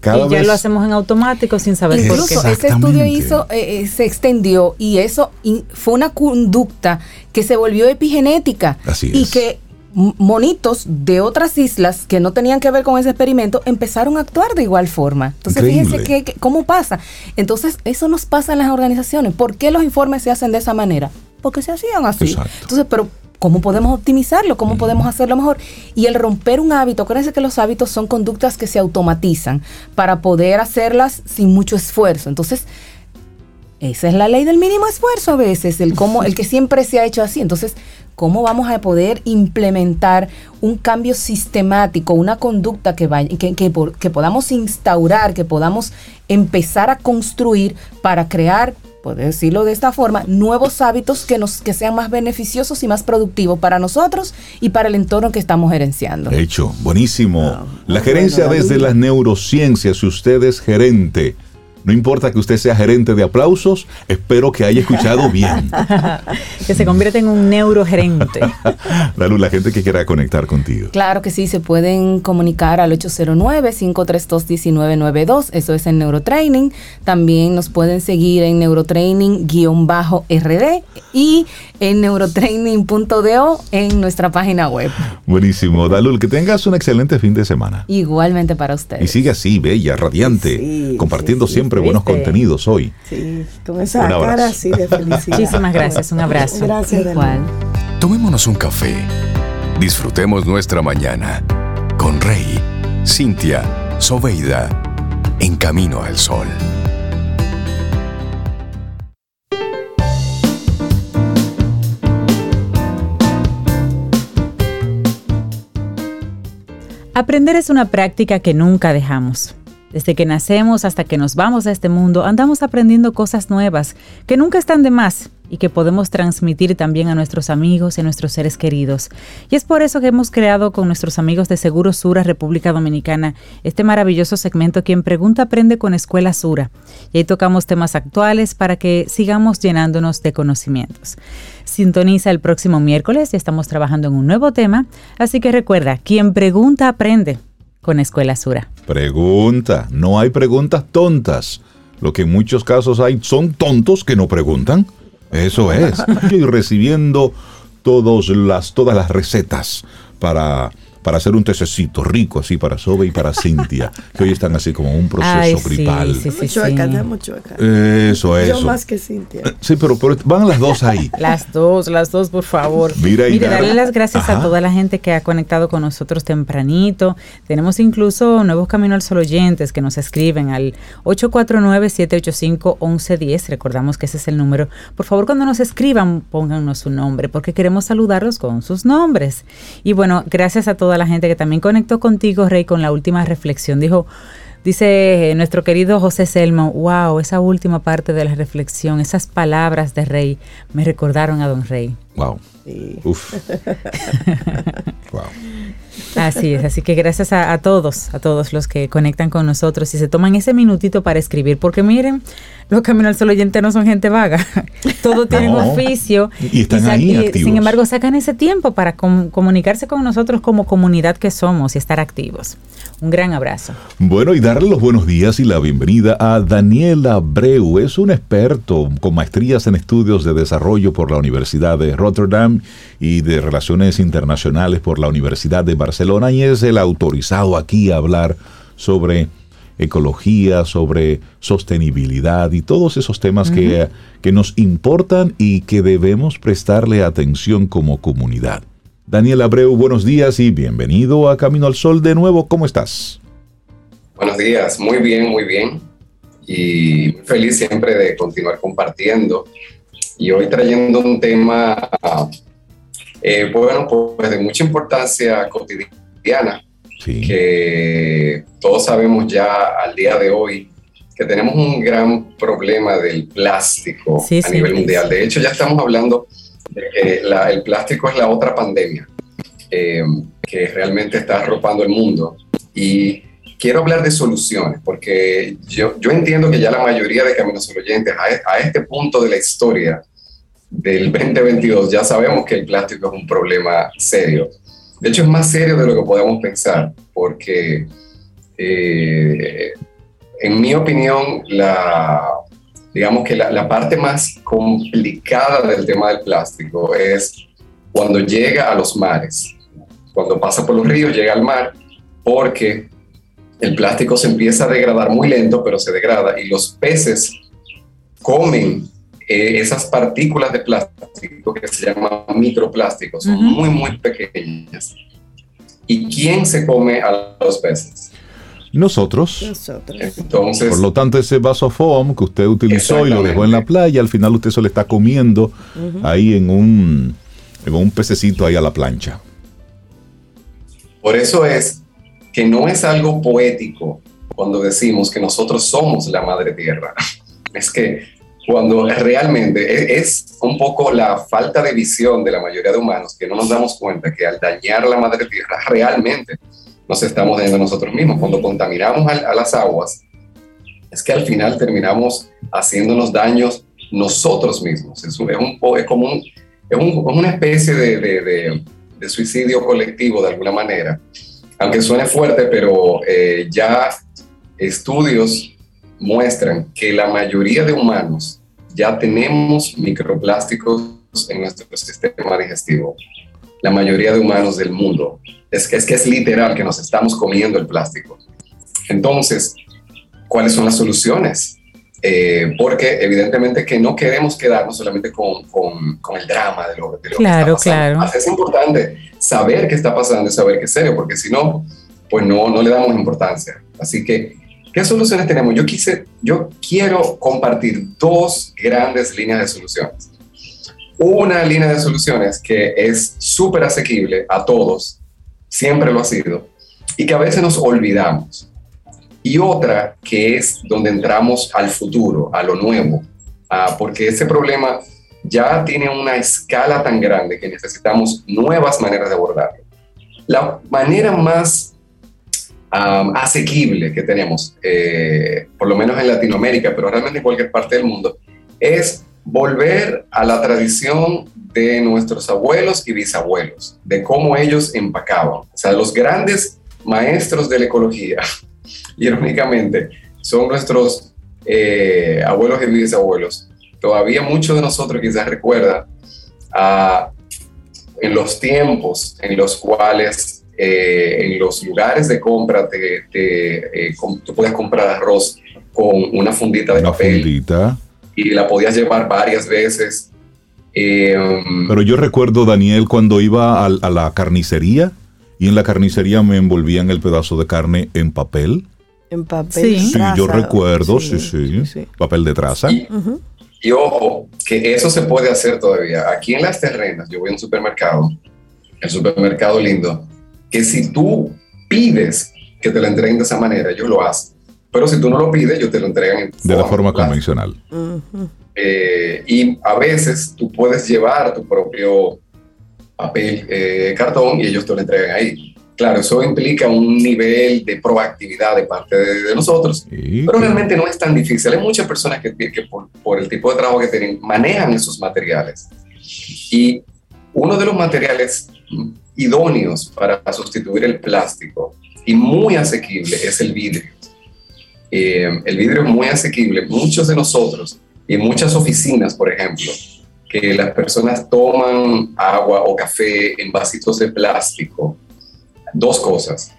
Cada y ya lo hacemos en automático sin saber por qué. ese estudio hizo, eh, eh, se extendió y eso fue una conducta que se volvió epigenética. Así y que monitos de otras islas que no tenían que ver con ese experimento empezaron a actuar de igual forma. Entonces, fíjense que, cómo pasa. Entonces, eso nos pasa en las organizaciones. ¿Por qué los informes se hacen de esa manera? Porque se hacían así. Entonces, pero ¿Cómo podemos optimizarlo? ¿Cómo podemos hacerlo mejor? Y el romper un hábito, acuérdense que los hábitos son conductas que se automatizan para poder hacerlas sin mucho esfuerzo. Entonces, esa es la ley del mínimo esfuerzo a veces, el, cómo, el que [LAUGHS] siempre se ha hecho así. Entonces, ¿cómo vamos a poder implementar un cambio sistemático, una conducta que, vaya, que, que, que podamos instaurar, que podamos empezar a construir para crear por decirlo de esta forma, nuevos hábitos que, nos, que sean más beneficiosos y más productivos para nosotros y para el entorno que estamos gerenciando. Hecho, buenísimo. Ah, la gerencia desde las neurociencias, si usted es gerente, no importa que usted sea gerente de aplausos, espero que haya escuchado bien. [LAUGHS] que se convierta en un neurogerente. luz, [LAUGHS] la gente que quiera conectar contigo. Claro que sí, se pueden comunicar al 809-532-1992, eso es en Neurotraining. También nos pueden seguir en Neurotraining-RD y en neurotraining.do en nuestra página web. Buenísimo. Dalul, que tengas un excelente fin de semana. Igualmente para ustedes. Y sigue así, bella, radiante, compartiendo siempre buenos contenidos hoy. Sí, con esa cara así de felicidad. Muchísimas gracias, un abrazo. Gracias. Igual. Tomémonos un café. Disfrutemos nuestra mañana con Rey, Cintia, Soveida, en camino al sol. Aprender es una práctica que nunca dejamos. Desde que nacemos hasta que nos vamos a este mundo, andamos aprendiendo cosas nuevas que nunca están de más y que podemos transmitir también a nuestros amigos y a nuestros seres queridos. Y es por eso que hemos creado con nuestros amigos de Seguro Sura República Dominicana este maravilloso segmento Quien Pregunta Aprende con Escuela Sura. Y ahí tocamos temas actuales para que sigamos llenándonos de conocimientos. Sintoniza el próximo miércoles, ya estamos trabajando en un nuevo tema, así que recuerda, quien pregunta aprende con Escuela Sura. Pregunta, no hay preguntas tontas. Lo que en muchos casos hay son tontos que no preguntan. Eso es. [LAUGHS] Estoy recibiendo todos las, todas las recetas para para hacer un tececito rico así para Sobe y para Cintia, que hoy están así como un proceso gripal. Sí, sí, chueca, chueca. Eso, eso. Yo más que Cintia. Sí, pero, van las dos ahí. Las dos, las dos, por favor. Mira, y Mire, darle las gracias a toda la gente que ha conectado con nosotros tempranito. Tenemos incluso nuevos Camino al Sol oyentes que nos escriben al 849-785-1110. Recordamos que ese es el número. Por favor, cuando nos escriban, pónganos su nombre, porque queremos saludarlos con sus nombres. Y bueno, gracias a todos la gente que también conectó contigo, Rey, con la última reflexión. Dijo, dice nuestro querido José Selmo, wow, esa última parte de la reflexión, esas palabras de Rey me recordaron a Don Rey. Wow. Uf. [LAUGHS] wow. Así es, así que gracias a, todos, a todos los que conectan con nosotros y se toman ese minutito para escribir, porque miren, los Caminos al Sol oyentes no son gente vaga, [LAUGHS] todos tienen un oficio y, están ahí sin embargo sacan ese tiempo para comunicarse con nosotros como comunidad que somos y estar activos. Un gran abrazo. Bueno, y darle los buenos días y la bienvenida a Daniela Breu. Es un experto con maestrías en estudios de desarrollo por la Universidad de Rotterdam y de Relaciones Internacionales por la Universidad de Barcelona y es el autorizado aquí a hablar sobre ecología, sobre sostenibilidad y todos esos temas que, que nos importan y que debemos prestarle atención como comunidad. Daniel Abreu, buenos días y bienvenido a Camino al Sol de nuevo. ¿Cómo estás? Buenos días, muy bien, muy bien. Y feliz siempre de continuar compartiendo. Y hoy trayendo un tema, eh, bueno, pues de mucha importancia cotidiana, que todos sabemos ya al día de hoy que tenemos un gran problema del plástico a nivel mundial. De hecho, ya estamos hablando el plástico es la otra pandemia eh, que realmente está arropando el mundo. Y quiero hablar de soluciones, porque yo, yo entiendo que ya la mayoría de caminos oyentes a, a este punto de la historia del 2022 ya sabemos que el plástico es un problema serio. De hecho, es más serio de lo que podemos pensar, porque eh, en mi opinión, la, digamos que la, parte más complicada del tema del plástico es cuando llega a los mares. Cuando pasa por los ríos, llega al mar, porque el plástico se empieza a degradar muy lento, pero se degrada y los peces comen eh, esas partículas de plástico que se llaman microplásticos, son muy, muy pequeñas. ¿Y quién se come a los peces? Nosotros. Entonces, Por lo tanto, ese vaso foam que usted utilizó y lo dejó en la playa, al final usted se lo está comiendo ahí en un, en un pececito ahí a la plancha. Por eso es que no es algo poético cuando decimos que nosotros somos la madre tierra. [LAUGHS] Es que cuando realmente es un poco la falta de visión de la mayoría de humanos que no nos damos cuenta que al dañar la madre tierra realmente nos estamos dañando nosotros mismos. Cuando contaminamos a, las aguas, es que al final terminamos haciéndonos daños nosotros mismos. Es, un, es, es como un, es, una especie de, de, de, suicidio colectivo de alguna manera. Aunque suene fuerte, pero eh, ya estudios muestran que la mayoría de humanos ya tenemos microplásticos en nuestro sistema digestivo. La mayoría de humanos del mundo es que, es que es literal que nos estamos comiendo el plástico. Entonces, ¿cuáles son las soluciones? eh, porque evidentemente que no queremos quedarnos solamente con, con, con el drama de lo, de lo claro, que está pasando. Claro. Es importante saber qué está pasando y saber qué es serio, porque si no, pues no, no le damos importancia. Así que, ¿qué soluciones tenemos? Yo, quise, yo quiero compartir dos grandes líneas de soluciones. Una línea de soluciones que es súper asequible a todos, siempre lo ha sido, y que a veces nos olvidamos y otra que es donde entramos al futuro, a lo nuevo, ah, porque ese problema ya tiene una escala tan grande que necesitamos nuevas maneras de abordarlo. La manera más asequible que tenemos, eh, por lo menos en Latinoamérica, pero realmente en cualquier parte del mundo, es volver a la tradición de nuestros abuelos y bisabuelos, de cómo ellos empacaban. O sea, los grandes maestros de la ecología [LAUGHS] irónicamente, son nuestros eh, abuelos y bisabuelos. Todavía muchos de nosotros quizás recuerdan en los tiempos en los cuales eh, en los lugares de compra te, eh, tú podías comprar arroz con una fundita de una Fundita. Y la podías llevar varias veces. Pero yo recuerdo, Daniel, cuando iba a, a la carnicería y en la carnicería me envolvían el pedazo de carne en papel en papel. Sí, yo recuerdo, sí sí, Papel de traza. Y, ojo, que eso se puede hacer todavía. Aquí en las terrenas, yo voy a un supermercado, el supermercado lindo, que si tú pides que te lo entreguen de esa manera, ellos lo hacen. Pero si tú no lo pides, ellos te lo entregan de la forma convencional. Eh, y a veces tú puedes llevar tu propio papel, eh, cartón, y ellos te lo entregan ahí. Claro, eso implica un nivel de proactividad de parte de, nosotros, pero realmente no es tan difícil. Hay muchas personas que, que por, el tipo de trabajo que tienen manejan esos materiales. Y uno de los materiales idóneos para sustituir el plástico y muy asequible es el vidrio. Eh, el vidrio es muy asequible. Muchos de nosotros y muchas oficinas, por ejemplo, que las personas toman agua o café en vasitos de plástico dos cosas.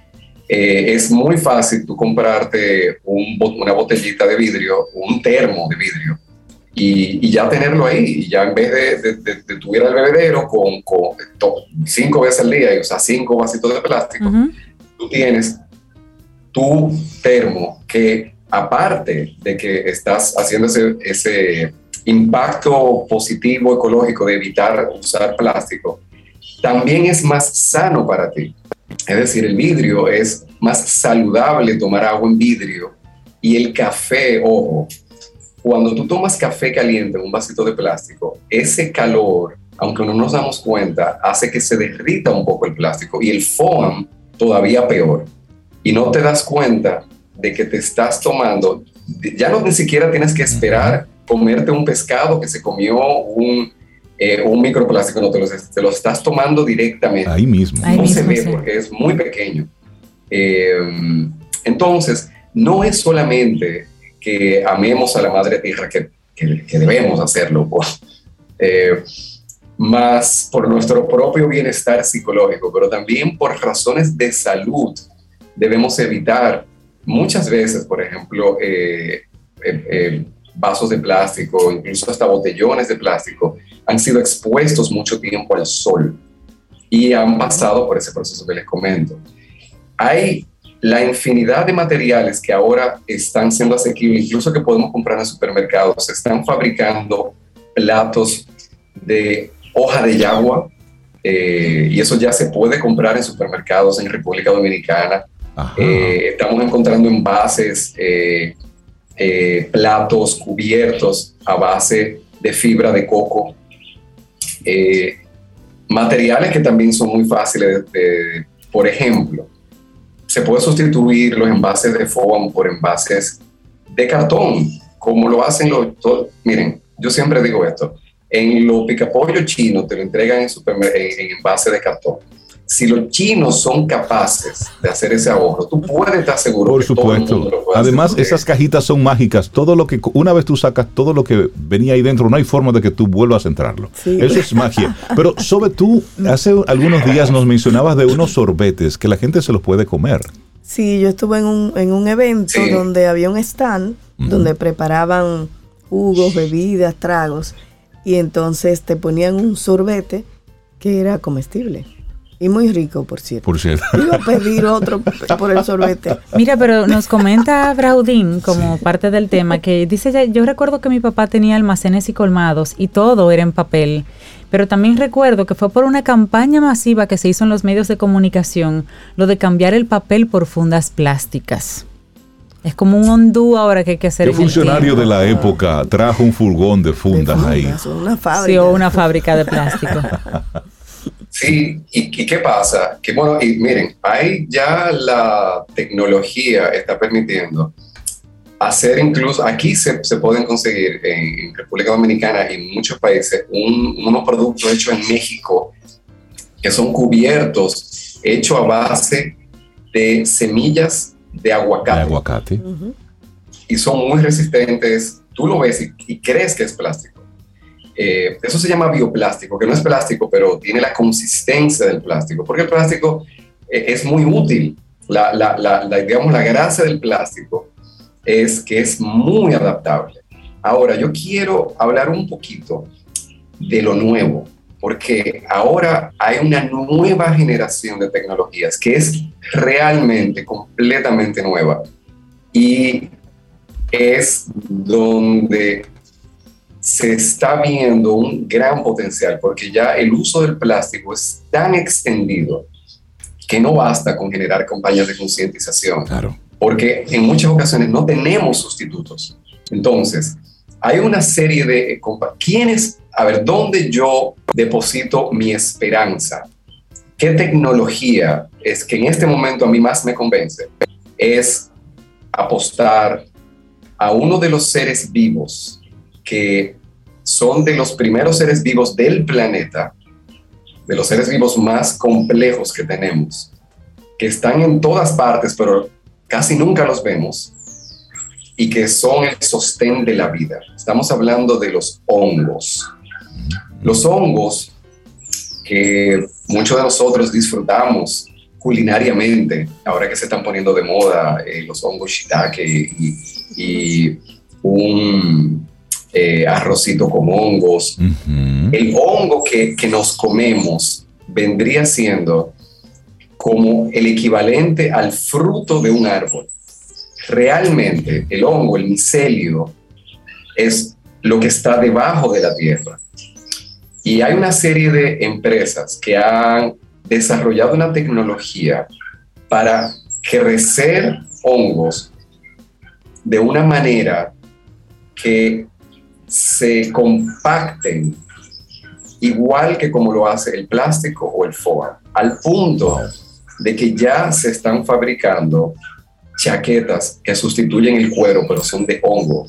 Eh, es muy fácil tú comprarte una botellita de vidrio, un termo de vidrio, y, ya tenerlo ahí. Y ya en vez de, de, de, tuviera el bebedero con, con cinco veces al día, o sea, cinco vasitos de plástico, tú tienes tu termo que aparte de que estás haciendo ese, ese impacto positivo ecológico de evitar usar plástico, también es más sano para ti. Es decir, el vidrio es más saludable tomar agua en vidrio y el café, ojo, cuando tú tomas café caliente en un vasito de plástico, ese calor, aunque no nos damos cuenta, hace que se derrita un poco el plástico y el foam todavía peor. Y no te das cuenta de que te estás tomando, ya no ni siquiera tienes que esperar comerte un pescado que se comió un eh, un microplástico no te lo, estás tomando directamente. Ahí mismo. no se ve porque es muy pequeño. Eh, entonces, no es solamente que amemos a la madre tierra, que, que, debemos hacerlo, eh, más por nuestro propio bienestar psicológico, pero también por razones de salud debemos evitar muchas veces, por ejemplo, vasos de plástico, incluso hasta botellones de plástico, han sido expuestos mucho tiempo al sol y han pasado por ese proceso que les comento. Hay la infinidad de materiales que ahora están siendo asequibles, incluso que podemos comprar en supermercados. Se están fabricando platos de hoja de yagua eh, y eso ya se puede comprar en supermercados en República Dominicana. Eh, estamos encontrando envases, eh, platos cubiertos a base de fibra de coco materiales que también son muy fáciles de, por ejemplo, se puede sustituir los envases de foam por envases de cartón, como lo hacen los... miren, yo siempre digo esto, en los picapollos chinos te lo entregan en, en, en envase de cartón si los chinos son capaces de hacer ese ahorro, tú puedes estar seguro. Por supuesto. Además, esas cajitas son mágicas. Todo lo que una vez tú sacas todo lo que venía ahí dentro, no hay forma de que tú vuelvas a entrarlo. Eso es magia. [LAUGHS] Pero sobre tú, hace algunos días nos mencionabas de unos sorbetes que la gente se los puede comer. Sí, yo estuve en un, en un evento donde había un stand donde preparaban jugos, bebidas, tragos, y entonces te ponían un sorbete que era comestible. Y muy rico, por cierto. Por cierto. Iba a pedir otro por el sorbete. Mira, pero nos comenta Braudín como parte del tema que dice, yo recuerdo que mi papá tenía almacenes y colmados y todo era en papel. Pero también recuerdo que fue por una campaña masiva que se hizo en los medios de comunicación, lo de cambiar el papel por fundas plásticas. Es como un hondú ahora que hay que hacer. ¿Qué funcionario de la época trajo un furgón de fundas, ahí? Una fábrica. Sí, o una fábrica de plástico. [LAUGHS] Sí, ¿Y, qué pasa? Que bueno, y miren, ahí ya la tecnología está permitiendo hacer incluso, aquí se, se pueden conseguir en, República Dominicana y en muchos países unos productos hechos en México que son cubiertos, hechos a base de semillas de aguacate. De aguacate. Y son muy resistentes. Tú lo ves y crees que es plástico eh, eso se llama bioplástico, que no es plástico, pero tiene la consistencia del plástico, porque el plástico eh, es muy útil. La, la, la, digamos, la gracia del plástico es que es muy adaptable. Ahora, yo quiero hablar un poquito de lo nuevo, porque ahora hay una nueva generación de tecnologías que es realmente completamente nueva y es donde se está viendo un gran potencial porque ya el uso del plástico es tan extendido que no basta con generar campañas de concientización. Claro. Porque en muchas ocasiones no tenemos sustitutos. Entonces, hay una serie de... ¿Quiénes? A ver, ¿dónde yo deposito mi esperanza? ¿Qué tecnología es que en este momento a mí más me convence? Es apostar a uno de los seres vivos que son de los primeros seres vivos del planeta, de los seres vivos más complejos que tenemos, que están en todas partes, pero casi nunca los vemos, y que son el sostén de la vida. Estamos hablando de los hongos. Los hongos que muchos de nosotros disfrutamos culinariamente, ahora que se están poniendo de moda eh, los hongos shiitake y, y un eh, arrocito con hongos. El hongo que, que nos comemos vendría siendo como el equivalente al fruto de un árbol. Realmente el hongo, el micelio, es lo que está debajo de la tierra. Y hay una serie de empresas que han desarrollado una tecnología para crecer hongos de una manera que se compacten igual que como lo hace el plástico o el foam, al punto de que ya se están fabricando chaquetas que sustituyen el cuero, pero son de hongo.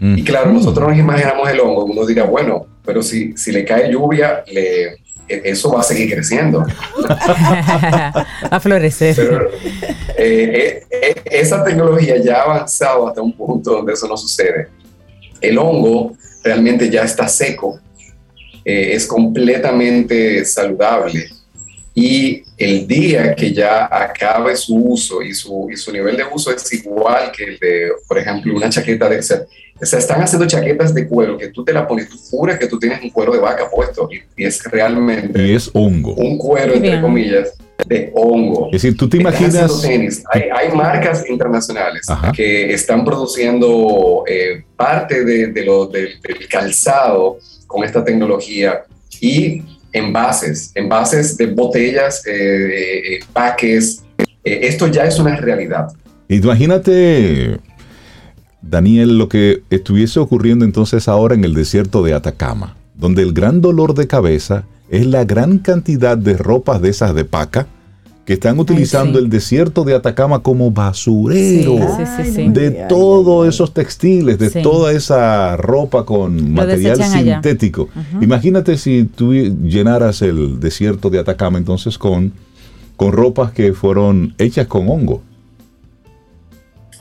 Y claro, nosotros nos imaginamos el hongo, uno dirá, bueno, pero si, si le cae lluvia, le, e, eso va a seguir creciendo. [LAUGHS] a florecer. Pero, eh, eh, esa tecnología ya ha avanzado hasta un punto donde eso no sucede el hongo realmente ya está seco, eh, es completamente saludable. Y el día que ya acabe su uso y su, y su nivel de uso es igual que el de, por ejemplo, una chaqueta de... O sea, están haciendo chaquetas de cuero que tú te la pones, tú juras que tú tienes un cuero de vaca puesto y, es realmente... Y es hongo. Un cuero, entre comillas, de hongo. Es decir, tú te imaginas... Hay, hay, marcas internacionales que están produciendo eh, parte de, lo, del calzado con esta tecnología y envases, envases de botellas, eh, eh paques. Eh, esto ya es una realidad. Imagínate, Daniel, lo que estuviese ocurriendo entonces ahora en el desierto de Atacama, donde el gran dolor de cabeza es la gran cantidad de ropas de esas de paca que están utilizando el desierto de Atacama como basurero de todos esos textiles, de toda esa ropa con material sintético. Imagínate si tú llenaras el desierto de Atacama entonces con, con ropas que fueron hechas con hongo.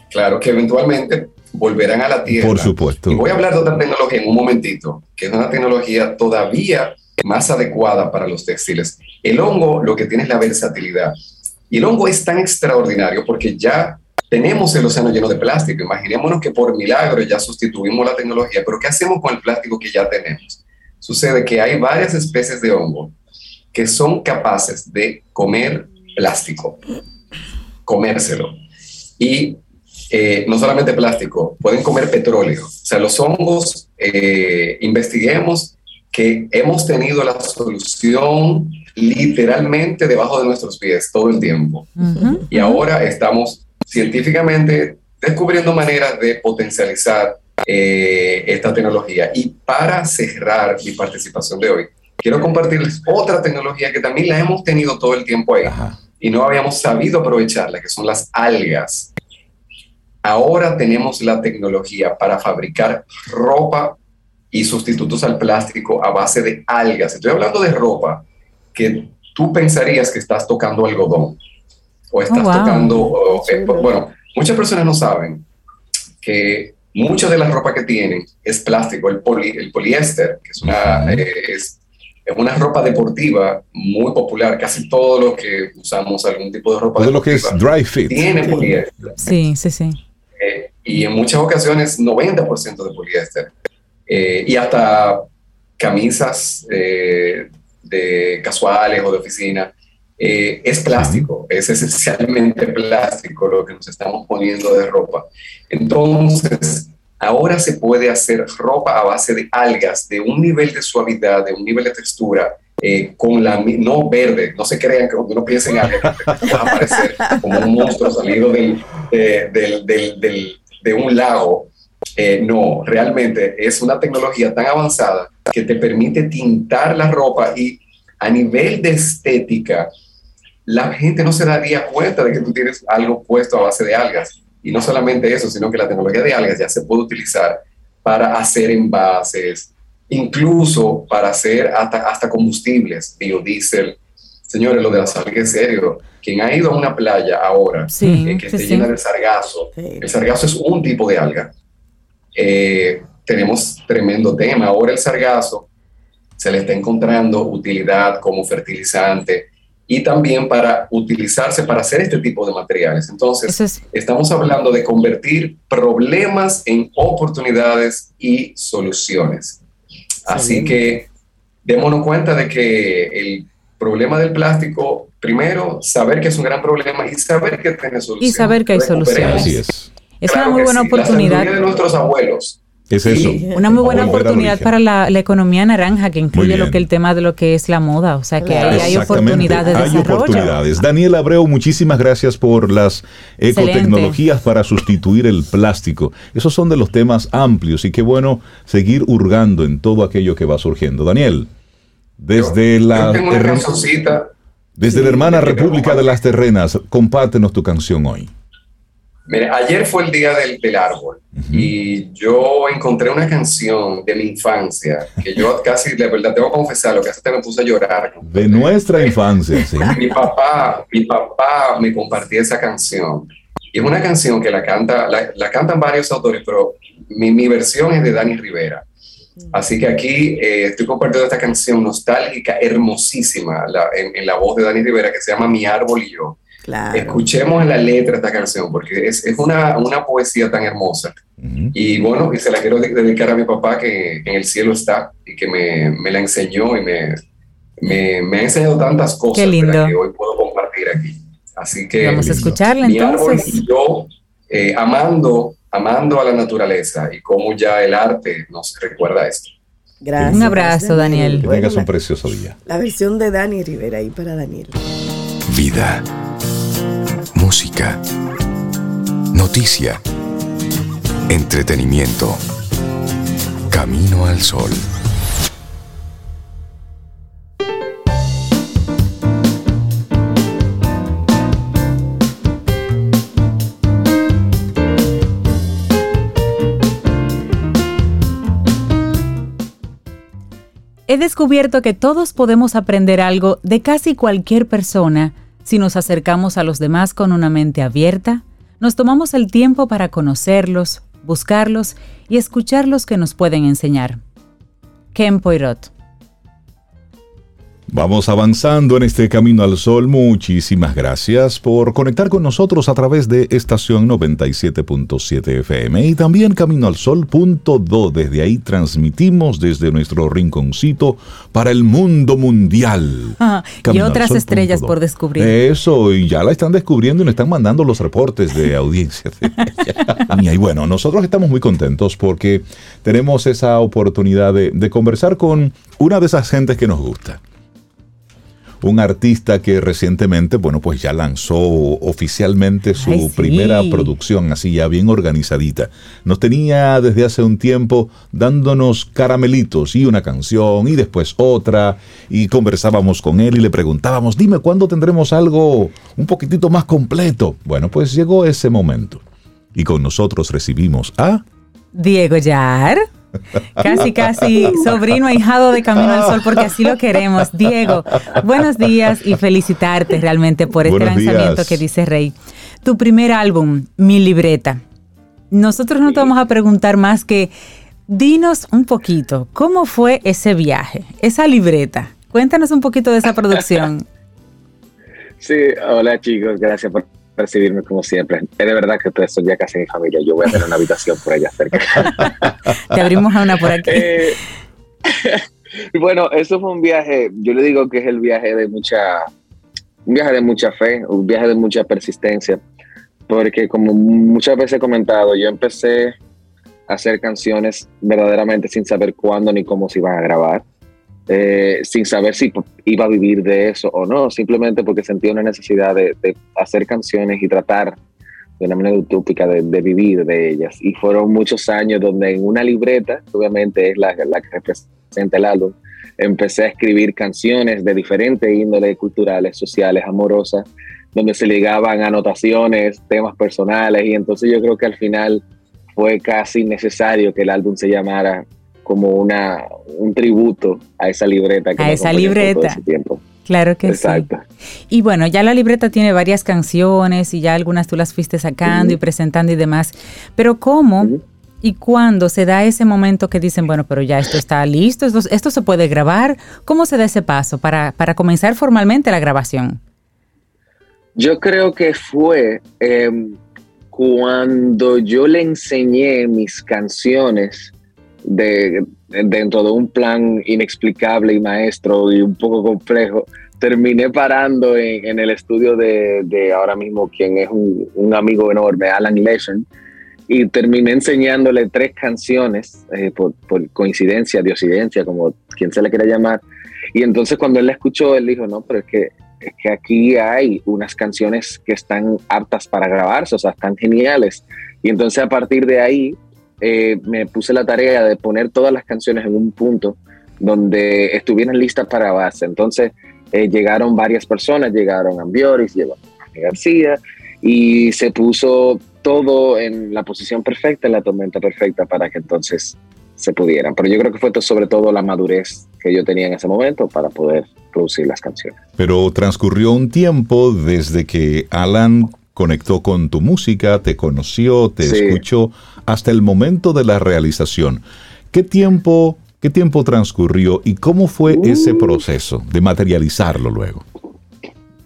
Claro, que eventualmente volverán a la tierra. Por supuesto. Y voy a hablar de otra tecnología en un momentito, que es una tecnología todavía más adecuada para los textiles. El hongo lo que tiene es la versatilidad. Y el hongo es tan extraordinario porque ya tenemos el océano lleno de plástico. Imaginémonos que por milagro ya sustituimos la tecnología, pero ¿qué hacemos con el plástico que ya tenemos? Sucede que hay varias especies de hongo que son capaces de comer plástico, comérselo. Y eh, no solamente plástico, pueden comer petróleo. O sea, los hongos, eh, investiguemos que hemos tenido la solución literalmente debajo de nuestros pies todo el tiempo. y ahora estamos científicamente descubriendo maneras de potencializar eh, esta tecnología. Y para cerrar mi participación de hoy, quiero compartirles otra tecnología que también la hemos tenido todo el tiempo ahí y no habíamos sabido aprovecharla, que son las algas. Ahora tenemos la tecnología para fabricar ropa y sustitutos al plástico a base de algas. Estoy hablando de ropa que tú pensarías que estás tocando algodón o estás oh, tocando, eh, bueno, muchas personas no saben que mucha de la ropa que tienen es plástico, el, el poliéster, que es una, eh, es, una ropa deportiva muy popular, casi todo lo que usamos algún tipo de ropa todo lo que es dry fit. Tiene poliéster. Sí, sí, sí. Eh, y en muchas ocasiones 90% de poliéster. Y hasta camisas de casuales o de oficina, eh, es plástico, es esencialmente plástico lo que nos estamos poniendo de ropa. Entonces, ahora se puede hacer ropa a base de algas, de un nivel de suavidad, de un nivel de textura, eh, con la no verde, no se crean que cuando uno piensa en algas, [LAUGHS] va a aparecer como un monstruo salido del, del, del, de un lago. Eh, no, realmente es una tecnología tan avanzada que te permite tintar la ropa y a nivel de estética, la gente no se daría cuenta de que tú tienes algo puesto a base de algas. Y no solamente eso, sino que la tecnología de algas ya se puede utilizar para hacer envases, incluso para hacer hasta, hasta combustibles, biodiesel. Señores, lo de las algas es serio. Quien ha ido a una playa ahora eh, que esté llena de sargazo, el sargazo es un tipo de alga. Eh, tenemos tremendo tema. Ahora el sargazo se le está encontrando utilidad como fertilizante y también para utilizarse para hacer este tipo de materiales. Entonces, estamos hablando de convertir problemas en oportunidades y soluciones. Así que démonos cuenta de que el problema del plástico, primero, saber que es un gran problema y saber que tiene solución. Y saber que hay soluciones. Así es. Es una muy buena oportunidad. La de nuestros abuelos es eso. Una muy buena oportunidad para la, economía naranja que incluye lo que el tema de lo que es la moda. O sea que hay, oportunidades de hay oportunidades. Daniel Abreu, muchísimas gracias por las ecotecnologías para sustituir el plástico. Esos son de los temas amplios y qué bueno seguir hurgando en todo aquello que va surgiendo. Daniel, desde la... Desde la hermana República de las Terrenas, compártenos tu canción hoy. Mire, ayer fue el día del, del árbol y yo encontré una canción de mi infancia que yo [LAUGHS] casi, la verdad, tengo que confesarlo, que hasta me puse a llorar. De nuestra infancia, sí. [LAUGHS] Mi papá, mi papá me compartió esa canción. Y es una canción que la, canta, la, cantan varios autores, pero mi, mi, versión es de Dani Rivera. Así que aquí eh, estoy compartiendo esta canción nostálgica, hermosísima, en, en la voz de Dani Rivera, que se llama Mi Árbol y Yo. Escuchemos la letra de esta canción porque es, es una, una, poesía tan hermosa. Y bueno, y se la quiero dedicar a mi papá que en el cielo está y que me, me la enseñó y me, me, me, ha enseñado tantas cosas que hoy puedo compartir aquí. Así que vamos a escucharla entonces. y yo eh, amando, amando a la naturaleza y cómo ya el arte nos recuerda esto. Gracias. Un abrazo, Daniel. Que tengas un precioso día. La versión de Dani Rivera ahí para Daniel. Vida música, noticia, entretenimiento. Camino al sol. He descubierto que todos podemos aprender algo de casi cualquier persona si nos acercamos a los demás con una mente abierta, nos tomamos el tiempo para conocerlos, buscarlos y escuchar los que nos pueden enseñar. Ken Poirot Vamos avanzando en este camino al sol. Muchísimas gracias por conectar con nosotros a través de estación 97.7 FM y también camino al sol.do. Desde ahí transmitimos desde nuestro rinconcito para el mundo mundial. [LAUGHS] Ah, y otras estrellas por descubrir. Eso, y ya la están descubriendo y nos están mandando los reportes de audiencia. [LAUGHS] y bueno, nosotros estamos muy contentos porque tenemos esa oportunidad de, de conversar con una de esas gentes que nos gusta un artista que recientemente, bueno, pues ya lanzó oficialmente su primera producción, así ya bien organizadita. Nos tenía desde hace un tiempo dándonos caramelitos y una canción y después otra y conversábamos con él y le preguntábamos, dime cuándo tendremos algo un poquitito más completo. Bueno, pues llegó ese momento y con nosotros recibimos a... Diego Yar. Casi, casi sobrino ahijado de Camino al Sol, porque así lo queremos. Diego, buenos días y felicitarte realmente por este lanzamiento que dice Rey. Tu primer álbum, Mi Libreta. Nosotros no te vamos a preguntar más que, dinos un poquito, ¿cómo fue ese viaje, esa libreta? Cuéntanos un poquito de esa producción. Sí, hola chicos, gracias por recibirme como siempre. Es de verdad que ustedes son ya casi mi familia. Yo voy a tener una habitación por allá cerca. [LAUGHS] Te abrimos a una por aquí. Eh, [LAUGHS] bueno, eso fue un viaje, yo le digo que es el viaje de mucha, un viaje de mucha fe, un viaje de mucha persistencia, porque como muchas veces he comentado, yo empecé a hacer canciones verdaderamente sin saber cuándo ni cómo se iban a grabar. Eh, sin saber si iba a vivir de eso o no, simplemente porque sentía una necesidad de, hacer canciones y tratar de una manera utópica de, vivir de ellas. Y fueron muchos años donde en una libreta, obviamente es la, la que representa el álbum, empecé a escribir canciones de diferentes índoles culturales, sociales, amorosas, donde se ligaban anotaciones, temas personales, y entonces yo creo que al final fue casi necesario que el álbum se llamara como una, un tributo a esa libreta que a esa libreta. Todo tiempo. Claro que Exacto. sí. Y bueno, ya la libreta tiene varias canciones y ya algunas tú las fuiste sacando y presentando y demás. Pero ¿cómo y cuándo se da ese momento que dicen, bueno, pero ya esto está listo, esto, se puede grabar? ¿Cómo se da ese paso para, para comenzar formalmente la grabación? Yo creo que fue em, cuando yo le enseñé mis canciones de, dentro de un plan inexplicable y maestro y un poco complejo, terminé parando en, el estudio de, ahora mismo quien es un, amigo enorme, Alan Leshen, y terminé enseñándole tres canciones, eh, por, coincidencia, diosidencia, como quien se le quiera llamar. Y entonces cuando él la escuchó, él dijo, no, pero es que, es que aquí hay unas canciones que están aptas para grabarse, o sea, están geniales. Y entonces a partir de ahí eh, me puse la tarea de poner todas las canciones en un punto donde estuvieran listas para base. Entonces eh, llegaron varias personas, llegaron Ambioris, llegó García y se puso todo en la posición perfecta, en la tormenta perfecta para que entonces se pudieran. Pero yo creo que fue sobre todo la madurez que yo tenía en ese momento para poder producir las canciones. Pero transcurrió un tiempo desde que Alan conectó con tu música, te conoció, te escuchó, hasta el momento de la realización. ¿Qué tiempo, qué tiempo transcurrió y cómo fue ese proceso de materializarlo luego?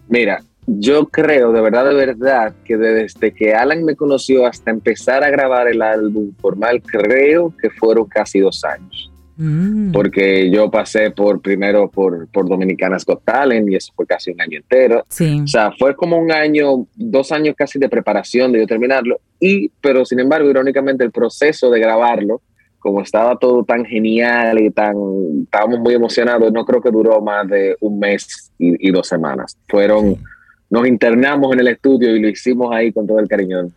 Mira, yo creo, de verdad, de verdad, que desde que Alan me conoció hasta empezar a grabar el álbum formal, creo que fueron casi dos años. Mm. Porque yo pasé por primero por, por Dominicanas Got Talent y eso fue casi un año entero. O sea, fue como un año, dos años casi de preparación de yo terminarlo. Y, pero sin embargo, irónicamente, el proceso de grabarlo, como estaba todo tan genial y tan, estábamos muy emocionados, no creo que duró más de un mes y, dos semanas. Fueron, nos internamos en el estudio y lo hicimos ahí con todo el cariño.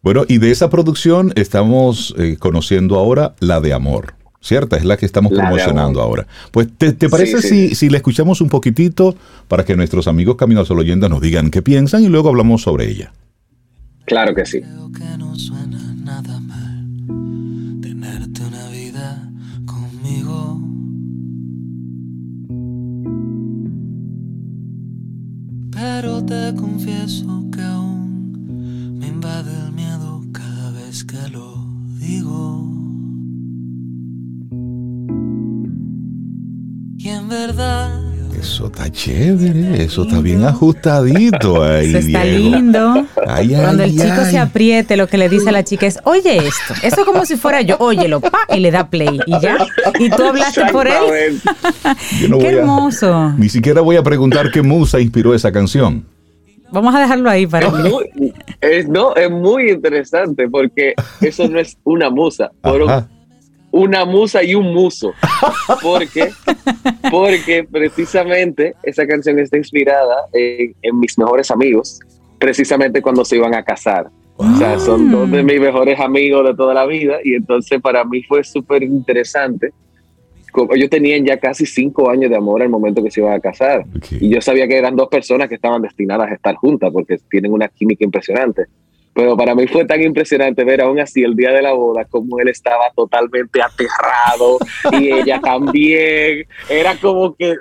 Bueno, y de esa producción estamos eh, conociendo ahora la de Amor. ¿Cierta? Es la que estamos promocionando ahora. Pues, ¿te, parece si, si le escuchamos un poquitito para que nuestros amigos Camino al Sol Oyenda nos digan qué piensan y luego hablamos sobre ella? Claro que sí. Creo que no suena nada mal tenerte una vida conmigo. Pero te confieso que chévere, eso está bien ajustadito ahí. [LAUGHS] Eso está lindo. Cuando el chico se apriete, lo que le dice a la chica es, oye esto. Eso es como si fuera yo, óyelo, pa, y le da play. Y ya. Y tú hablaste por él. [LAUGHS] qué hermoso. ni siquiera voy a preguntar qué musa inspiró esa canción. Vamos a dejarlo ahí para mí. Es, no, es muy interesante porque eso no es una musa [LAUGHS] una musa y un muso. Porque, porque precisamente esa canción está inspirada en, mis mejores amigos, precisamente cuando se iban a casar. O sea, son dos de mis mejores amigos de toda la vida y entonces para mí fue súper interesante. Ellos tenían ya casi cinco años de amor al momento que se iban a casar. Y yo sabía que eran dos personas que estaban destinadas a estar juntas porque tienen una química impresionante. Pero para mí fue tan impresionante ver aún así el día de la boda como él estaba totalmente aterrado y ella también. Era como que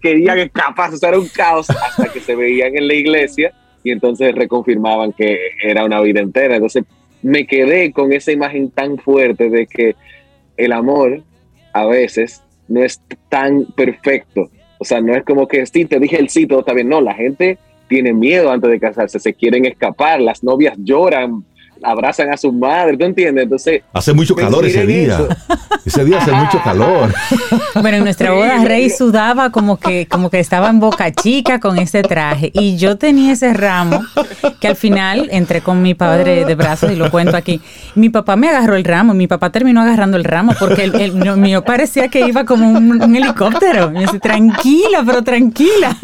querían escapar, o sea, un caos hasta que se veían en la iglesia y entonces reconfirmaban que era una vida entera. Entonces me quedé con esa imagen tan fuerte de que el amor a veces no es tan perfecto. O sea, no es como que sí, te dije el sí, todo está bien. No, la gente tienen miedo antes de casarse, se quieren escapar, las novias lloran, abrazan a su madre, ¿tú entiendes? Entonces... Hace mucho calor ese día. Ese día hace mucho calor. [LAUGHS] Bueno, en nuestra boda Rey sudaba como que, como que estaba en boca chica con ese traje. Y yo tenía ese ramo que al final entré con mi padre de brazos y lo cuento aquí. Mi papá me agarró el ramo, mi papá terminó agarrando el ramo porque el, mío parecía que iba como un, helicóptero. Me dice, tranquila, pero tranquila.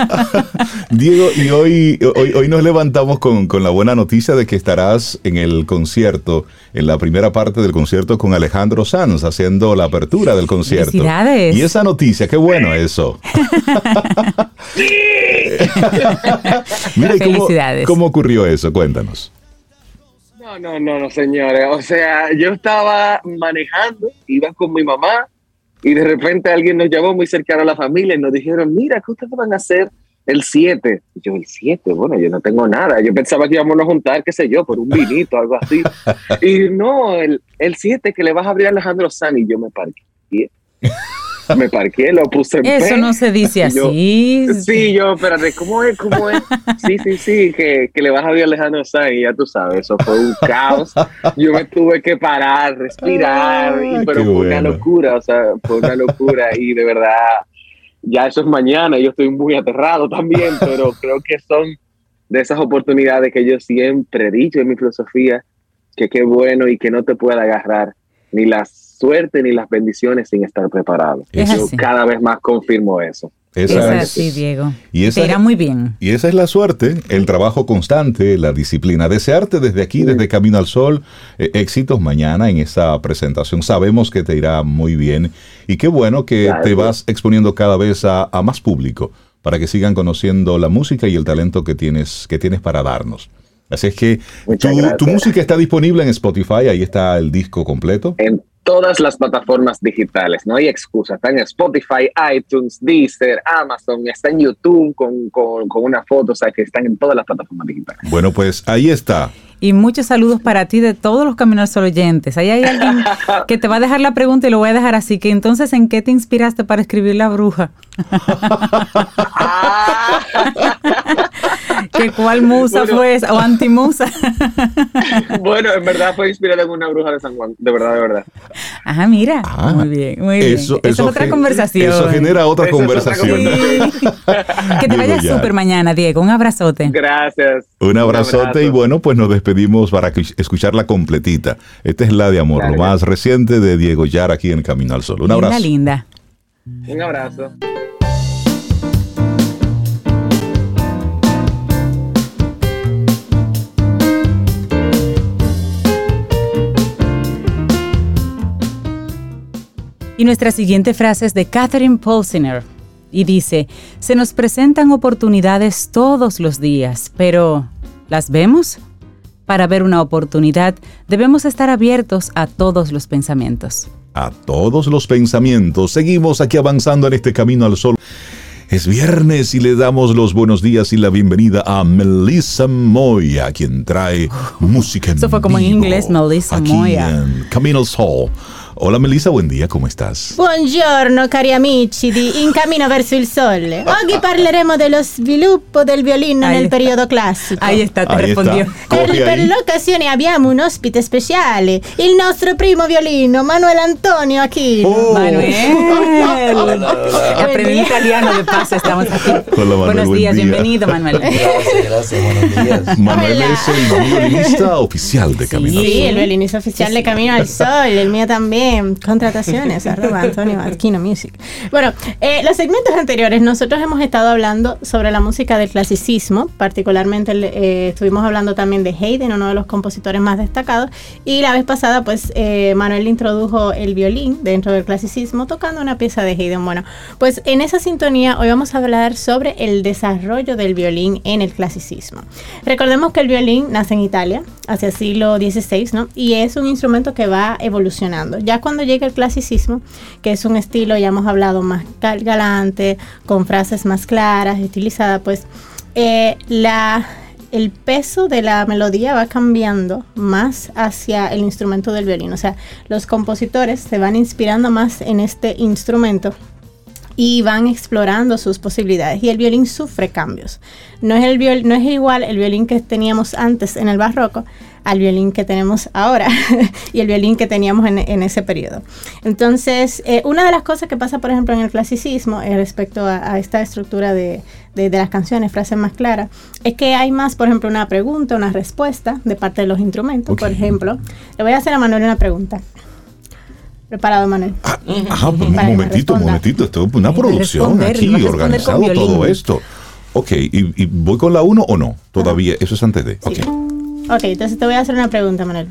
[LAUGHS] Diego, y hoy, hoy, hoy nos levantamos con, con la buena noticia de que estarás en el concierto, en la primera parte del concierto con Alejandro Sanz, haciendo la apertura del concierto. Felicidades. Y esa noticia, qué bueno eso. [LAUGHS] Mira, Felicidades. ¿cómo, ocurrió eso? Cuéntanos. No, no, no, no, señores. O sea, yo estaba manejando, iba con mi mamá y de repente alguien nos llamó muy cercano a la familia y nos dijeron, mira, ¿qué ustedes van a hacer el 7. Yo, el 7, bueno, yo no tengo nada. Yo pensaba que íbamos a juntar, qué sé yo, por un vinito, algo así. [LAUGHS] Y no, el 7 que le vas a abrir a Alejandro San y yo me parqué. Me parqué, lo puse en Eso no se dice así. sí, yo, espérate, ¿cómo es? ¿Cómo es? Sí, sí, sí, que, que le vas a abrir a Alejandro San y ya tú sabes, eso fue un caos. Yo me tuve que parar, respirar, y, pero fue una locura, o sea, fue una locura y de verdad ya eso es mañana, yo estoy muy aterrado [LAUGHS] también, pero [LAUGHS] creo que son de esas oportunidades que yo siempre he dicho en mi filosofía, que qué bueno y que no te pueda agarrar ni la suerte ni las bendiciones sin estar preparado. yo cada vez más confirmo eso. Esa es así, Diego. Y esa, Te muy bien. Y esa es la suerte, el trabajo constante, la disciplina. Desearte desde aquí, desde Camino al Sol, eh, éxitos mañana en esa presentación. Sabemos que te irá muy bien y qué bueno que te vas exponiendo cada vez a, más público para que sigan conociendo la música y el talento que tienes, que tienes para darnos. Así es que tu, tu, música está disponible en Spotify, ahí está el disco completo todas las plataformas digitales, no hay excusa. Está en Spotify, iTunes, Deezer, Amazon, está en YouTube con, con, con, una foto, o sea que están en todas las plataformas digitales. Bueno, pues ahí está. Y muchos saludos para ti de todos los Caminos Sol oyentes. Ahí hay alguien [LAUGHS] que te va a dejar la pregunta y lo voy a dejar así. Que entonces, ¿en qué te inspiraste para escribir La Bruja? [LAUGHS] ¿Que cuál musa fue o antimusa? [LAUGHS] bueno, en verdad fue inspirada en una bruja de San Juan, de verdad, de verdad. Ajá, mira. Ah, muy bien, muy bien. Eso, es otra conversación. Eso genera otra conversación. [LAUGHS] que te vayas súper mañana, Diego. Un abrazote. Gracias. Un abrazote y bueno, pues nos despedimos para escucharla completita. Esta es la de amor, lo más reciente de Diego Yar aquí en Camino al Sol. Un abrazo. linda. Un abrazo. Y nuestra siguiente frase es de Catherine Polsiner y dice, se nos presentan oportunidades todos los días, pero ¿las vemos? Para ver una oportunidad debemos estar abiertos a todos los pensamientos. A todos los pensamientos. Seguimos aquí avanzando en este camino al sol. Es viernes y le damos los buenos días y la bienvenida a Melissa Moya, quien trae música en Eso fue como en inglés, Melissa Moya. Camino al Sol Hola Melissa, buen día, ¿cómo estás? Buongiorno cari amici di In Cammino verso il Sole. Oggi parleremo dello sviluppo del violino Ahí nel está. periodo classico. Ahí está, te Ahí respondió. está. Per, per l'occasione abbiamo un ospite speciale, il nostro primo violino, Manuel Antonio Aquino. Oh. Manuel. [LAUGHS] Aprendí italiano de paso, estamos aquí. Hola, Manuel, Buenos buen días, día. bienvenido Manuel. Gracias, gracias, buenos días. [LAUGHS] Manuel Hola. es el violinista oficial de Camino al Sí, Sol. el violinista oficial de Camino al Sol, el mío también. Contrataciones, [LAUGHS] arroba Antonio Music. Bueno, eh, los segmentos anteriores nosotros hemos estado hablando sobre la música del clasicismo, particularmente eh, estuvimos hablando también de Haydn, uno de los compositores más destacados, y la vez pasada pues eh, Manuel introdujo el violín dentro del clasicismo tocando una pieza de Haydn. Bueno, pues en esa sintonía hoy vamos a hablar sobre el desarrollo del violín en el clasicismo. Recordemos que el violín nace en Italia hacia el siglo XVI, ¿no? Y es un instrumento que va evolucionando. Ya cuando llega el clasicismo, que es un estilo, ya hemos hablado, más gal- galante, con frases más claras, estilizadas, pues eh, la, el peso de la melodía va cambiando más hacia el instrumento del violín. O sea, los compositores se van inspirando más en este instrumento y van explorando sus posibilidades. Y el violín sufre cambios. No es, el viol- no es igual el violín que teníamos antes en el barroco al violín que tenemos ahora [LAUGHS] y el violín que teníamos en, en ese periodo. Entonces, eh, una de las cosas que pasa, por ejemplo, en el clasicismo eh, respecto a, a esta estructura de, de- de las canciones, frases más claras, es que hay más, por ejemplo, una pregunta, una respuesta de parte de los instrumentos. Por ejemplo, le voy a hacer a Manuel una pregunta. Preparado, Manuel. Ajá, pues, un momentito, un momentito. Esto es una producción aquí, organizado todo esto. Ok, ¿y, y voy con la 1 o no? Todavía, eso es antes de. Ok. Ok, entonces te voy a hacer una pregunta, Manuel.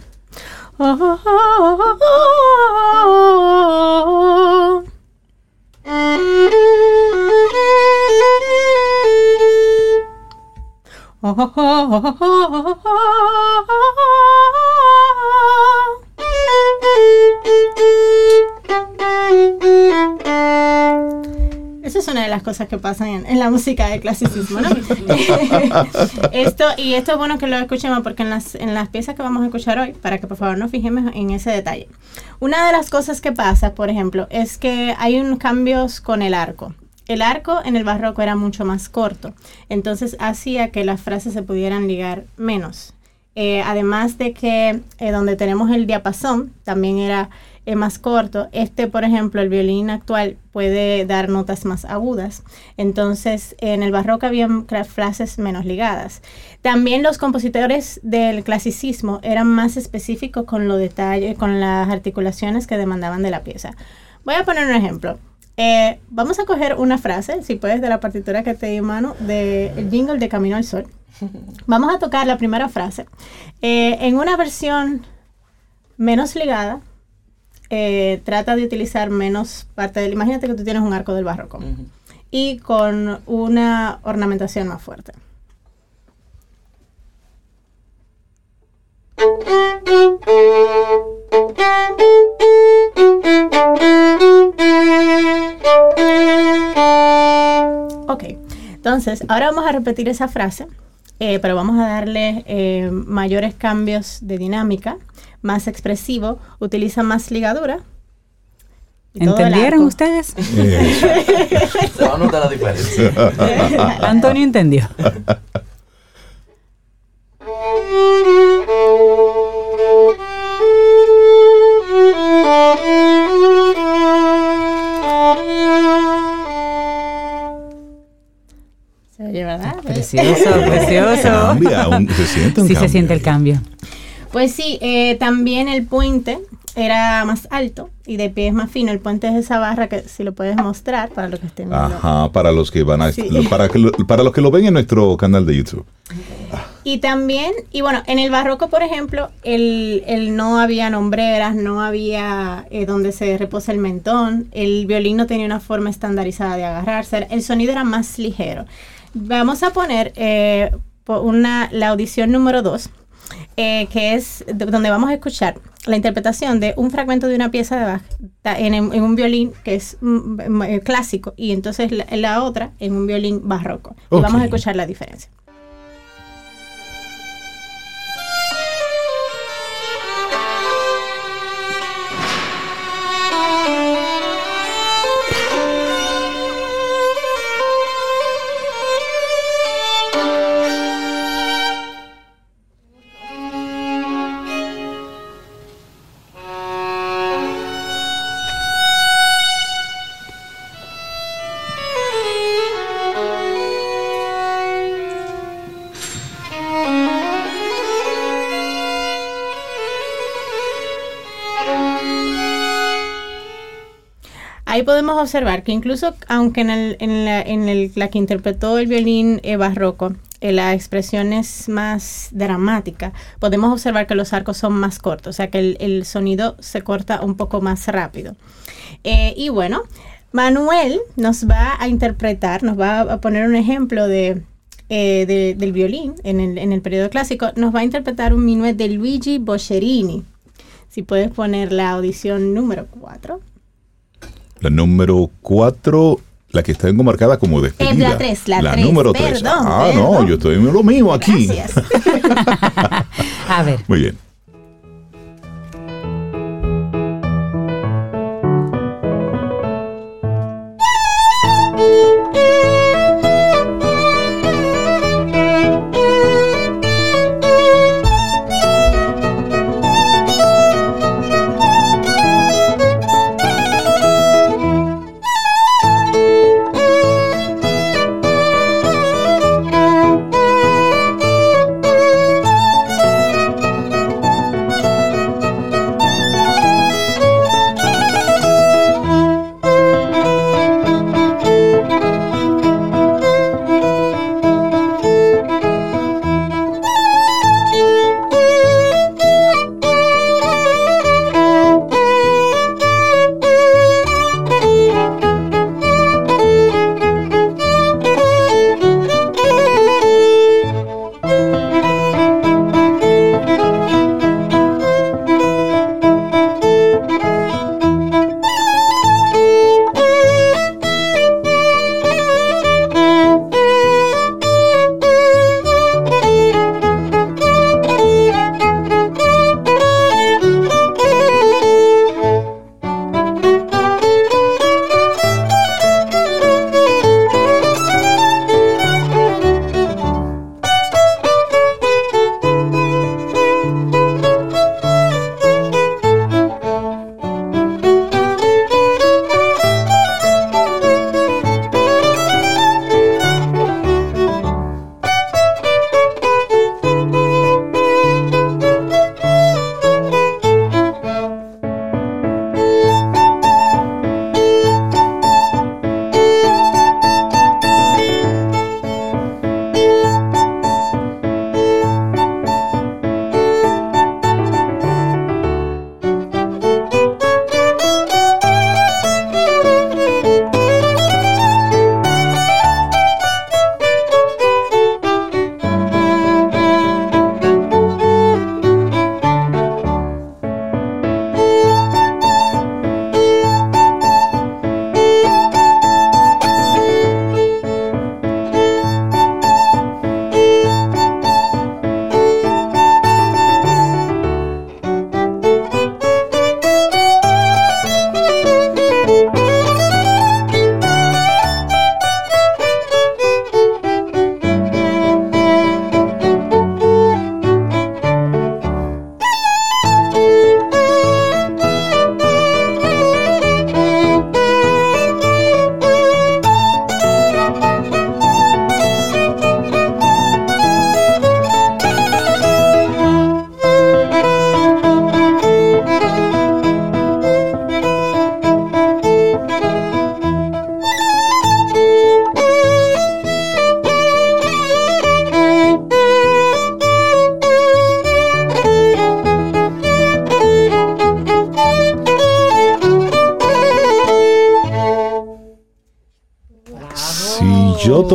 Cosas que pasan en, la música de clasicismo, ¿no? [LAUGHS] esto, y esto es bueno que lo escuchemos porque en las, en las piezas que vamos a escuchar hoy, para que por favor nos fijemos en ese detalle. Una de las cosas que pasa, por ejemplo, es que hay unos cambios con el arco. El arco en el barroco era mucho más corto, entonces hacía que las frases se pudieran ligar menos. Eh, además de que eh, donde tenemos el diapasón también era eh, más corto. Este, por ejemplo, el violín actual puede dar notas más agudas. Entonces, en el barroco había frases menos ligadas. También los compositores del clasicismo eran más específicos con los detalles, con las articulaciones que demandaban de la pieza. Voy a poner un ejemplo. Eh, vamos a coger una frase, si puedes, de la partitura que te di en mano, del jingle de Camino al Sol. [LAUGHS] Vamos a tocar la primera frase. Eh, en una versión menos ligada, eh, trata de utilizar menos parte del... Imagínate que tú tienes un arco del barroco y con una ornamentación más fuerte. Ok, entonces ahora vamos a repetir esa frase, eh, pero vamos a darle eh, mayores cambios de dinámica, más expresivo, utiliza más ligadura. ¿Entendieron ustedes? [LAUGHS] Se va a notar la diferencia. [LAUGHS] Antonio entendió. [LAUGHS] Precioso, [LAUGHS] precioso. Cambia, un- se siente un Sí se siente el cambio. Pues sí, eh, también el puente era más alto y de pie es más fino. El puente es esa barra que si lo puedes mostrar para los que estén viendo. Ajá, para los que van a Sí. lo- para que lo- para los que lo ven en nuestro canal de YouTube. Y también, y bueno, en el barroco, por ejemplo, el, el no había nombreras, no había eh, donde se reposa el mentón, el violín no tenía una forma estandarizada de agarrarse, el sonido era más ligero. Vamos a poner eh, una, la audición número 2, que es de- donde vamos a escuchar la interpretación de un fragmento de una pieza de Bach en, en un violín que es mm, eh, clásico y entonces la, la otra en un violín barroco. Y vamos a escuchar la diferencia. Ahí podemos observar que incluso aunque en, el, la, que interpretó el violín eh, barroco, eh, la expresión es más dramática, podemos observar que los arcos son más cortos, o sea que el, sonido se corta un poco más rápido. Eh, y bueno, Manuel nos va a interpretar, nos va a poner un ejemplo de, de- del violín en el, periodo clásico, nos va a interpretar un minuet de Luigi Boccherini. Si puedes poner la audición número 4. La número 4, la que está enmarcada como despedida. Es la tres, la tres, número 3. perdón, Ah, perdón. no, yo estoy en lo mismo aquí. Gracias. [LAUGHS] [LAUGHS] A ver. Muy bien.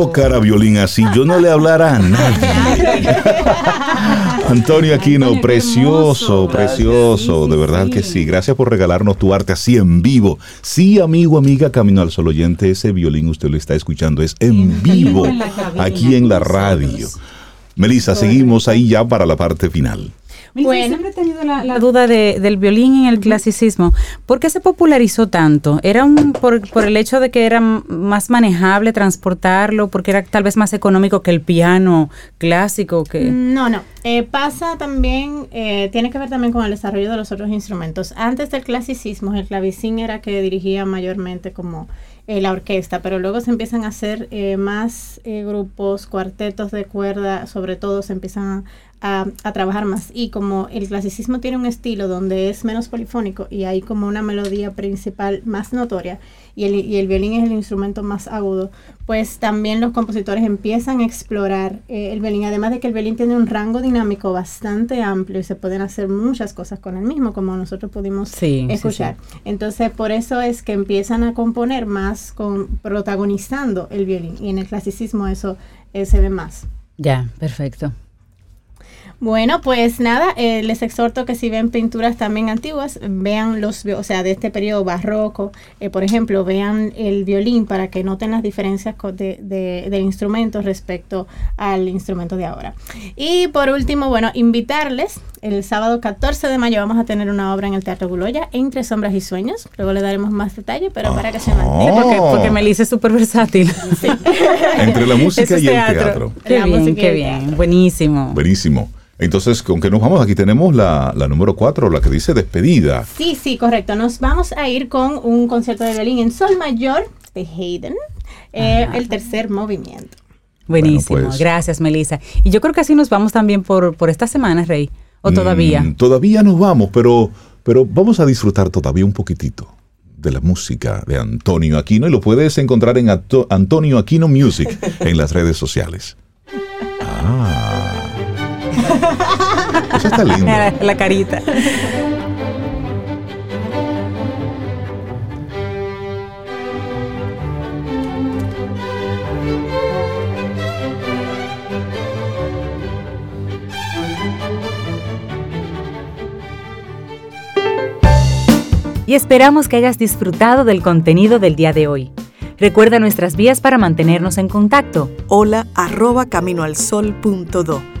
Tocara violín así, yo no le hablara a nadie. [LAUGHS] Antonio Aquino, precioso, precioso, de verdad que sí. Gracias por regalarnos tu arte así en vivo. Sí, amigo, amiga, Camino al Sol oyente, ese violín usted lo está escuchando, es en vivo, en la cabina aquí en la radio. Melissa, seguimos ahí ya para la parte final. Bueno. La, la duda de- del violín en el clasicismo. ¿Por qué se popularizó tanto? ¿Era un, por, por el hecho de que era más manejable transportarlo? ¿Porque era tal vez más económico que el piano clásico? que No, no. Eh, pasa también, eh, tiene que ver también con el desarrollo de los otros instrumentos. Antes del clasicismo, el clavecín era que dirigía mayormente como eh, la orquesta, pero luego se empiezan a hacer eh, más eh, grupos, cuartetos de cuerda, sobre todo se empiezan a, a, trabajar más. Y como el clasicismo tiene un estilo donde es menos polifónico y hay como una melodía principal más notoria, y el, y el violín es el instrumento más agudo, pues también los compositores empiezan a explorar eh, el violín, además de que el violín tiene un rango dinámico bastante amplio y se pueden hacer muchas cosas con el mismo, como nosotros pudimos escuchar. Entonces, por eso es que empiezan a componer más con protagonizando el violín, y en el clasicismo eso eh, se ve más. Ya, perfecto. Bueno, pues nada, eh, les exhorto que si ven pinturas también antiguas, vean los, o sea, de este periodo barroco, eh, por ejemplo, vean el violín para que noten las diferencias de, de, del instrumento respecto al instrumento de ahora. Y por último, bueno, invitarles, el sábado 14 de mayo vamos a tener una obra en el Teatro Guloya, Entre Sombras y Sueños, luego le daremos más detalle, pero para que se mantenga. porque, porque Melissa es súper versátil. [LAUGHS] Entre la música y el teatro. Qué bien, qué bien, buenísimo. Buenísimo. Entonces, ¿con qué nos vamos? Aquí tenemos la, la número 4, la que dice despedida. Sí, sí, correcto. Nos vamos a ir con un concierto de violín en sol mayor de Haydn, eh, el tercer movimiento. Buenísimo, pues. gracias Melissa. Y yo creo que así nos vamos también por, por esta semana, Rey. ¿O todavía? Mm, todavía nos vamos, pero, pero vamos a disfrutar todavía un poquitito de la música de Antonio Aquino y lo puedes encontrar en Antonio Aquino Music [LAUGHS] en las redes sociales. Ah. [LAUGHS] Eso está lindo. La carita. Y esperamos que hayas disfrutado del contenido del día de hoy. Recuerda nuestras vías para mantenernos en contacto. Hola arroba caminoalsol.do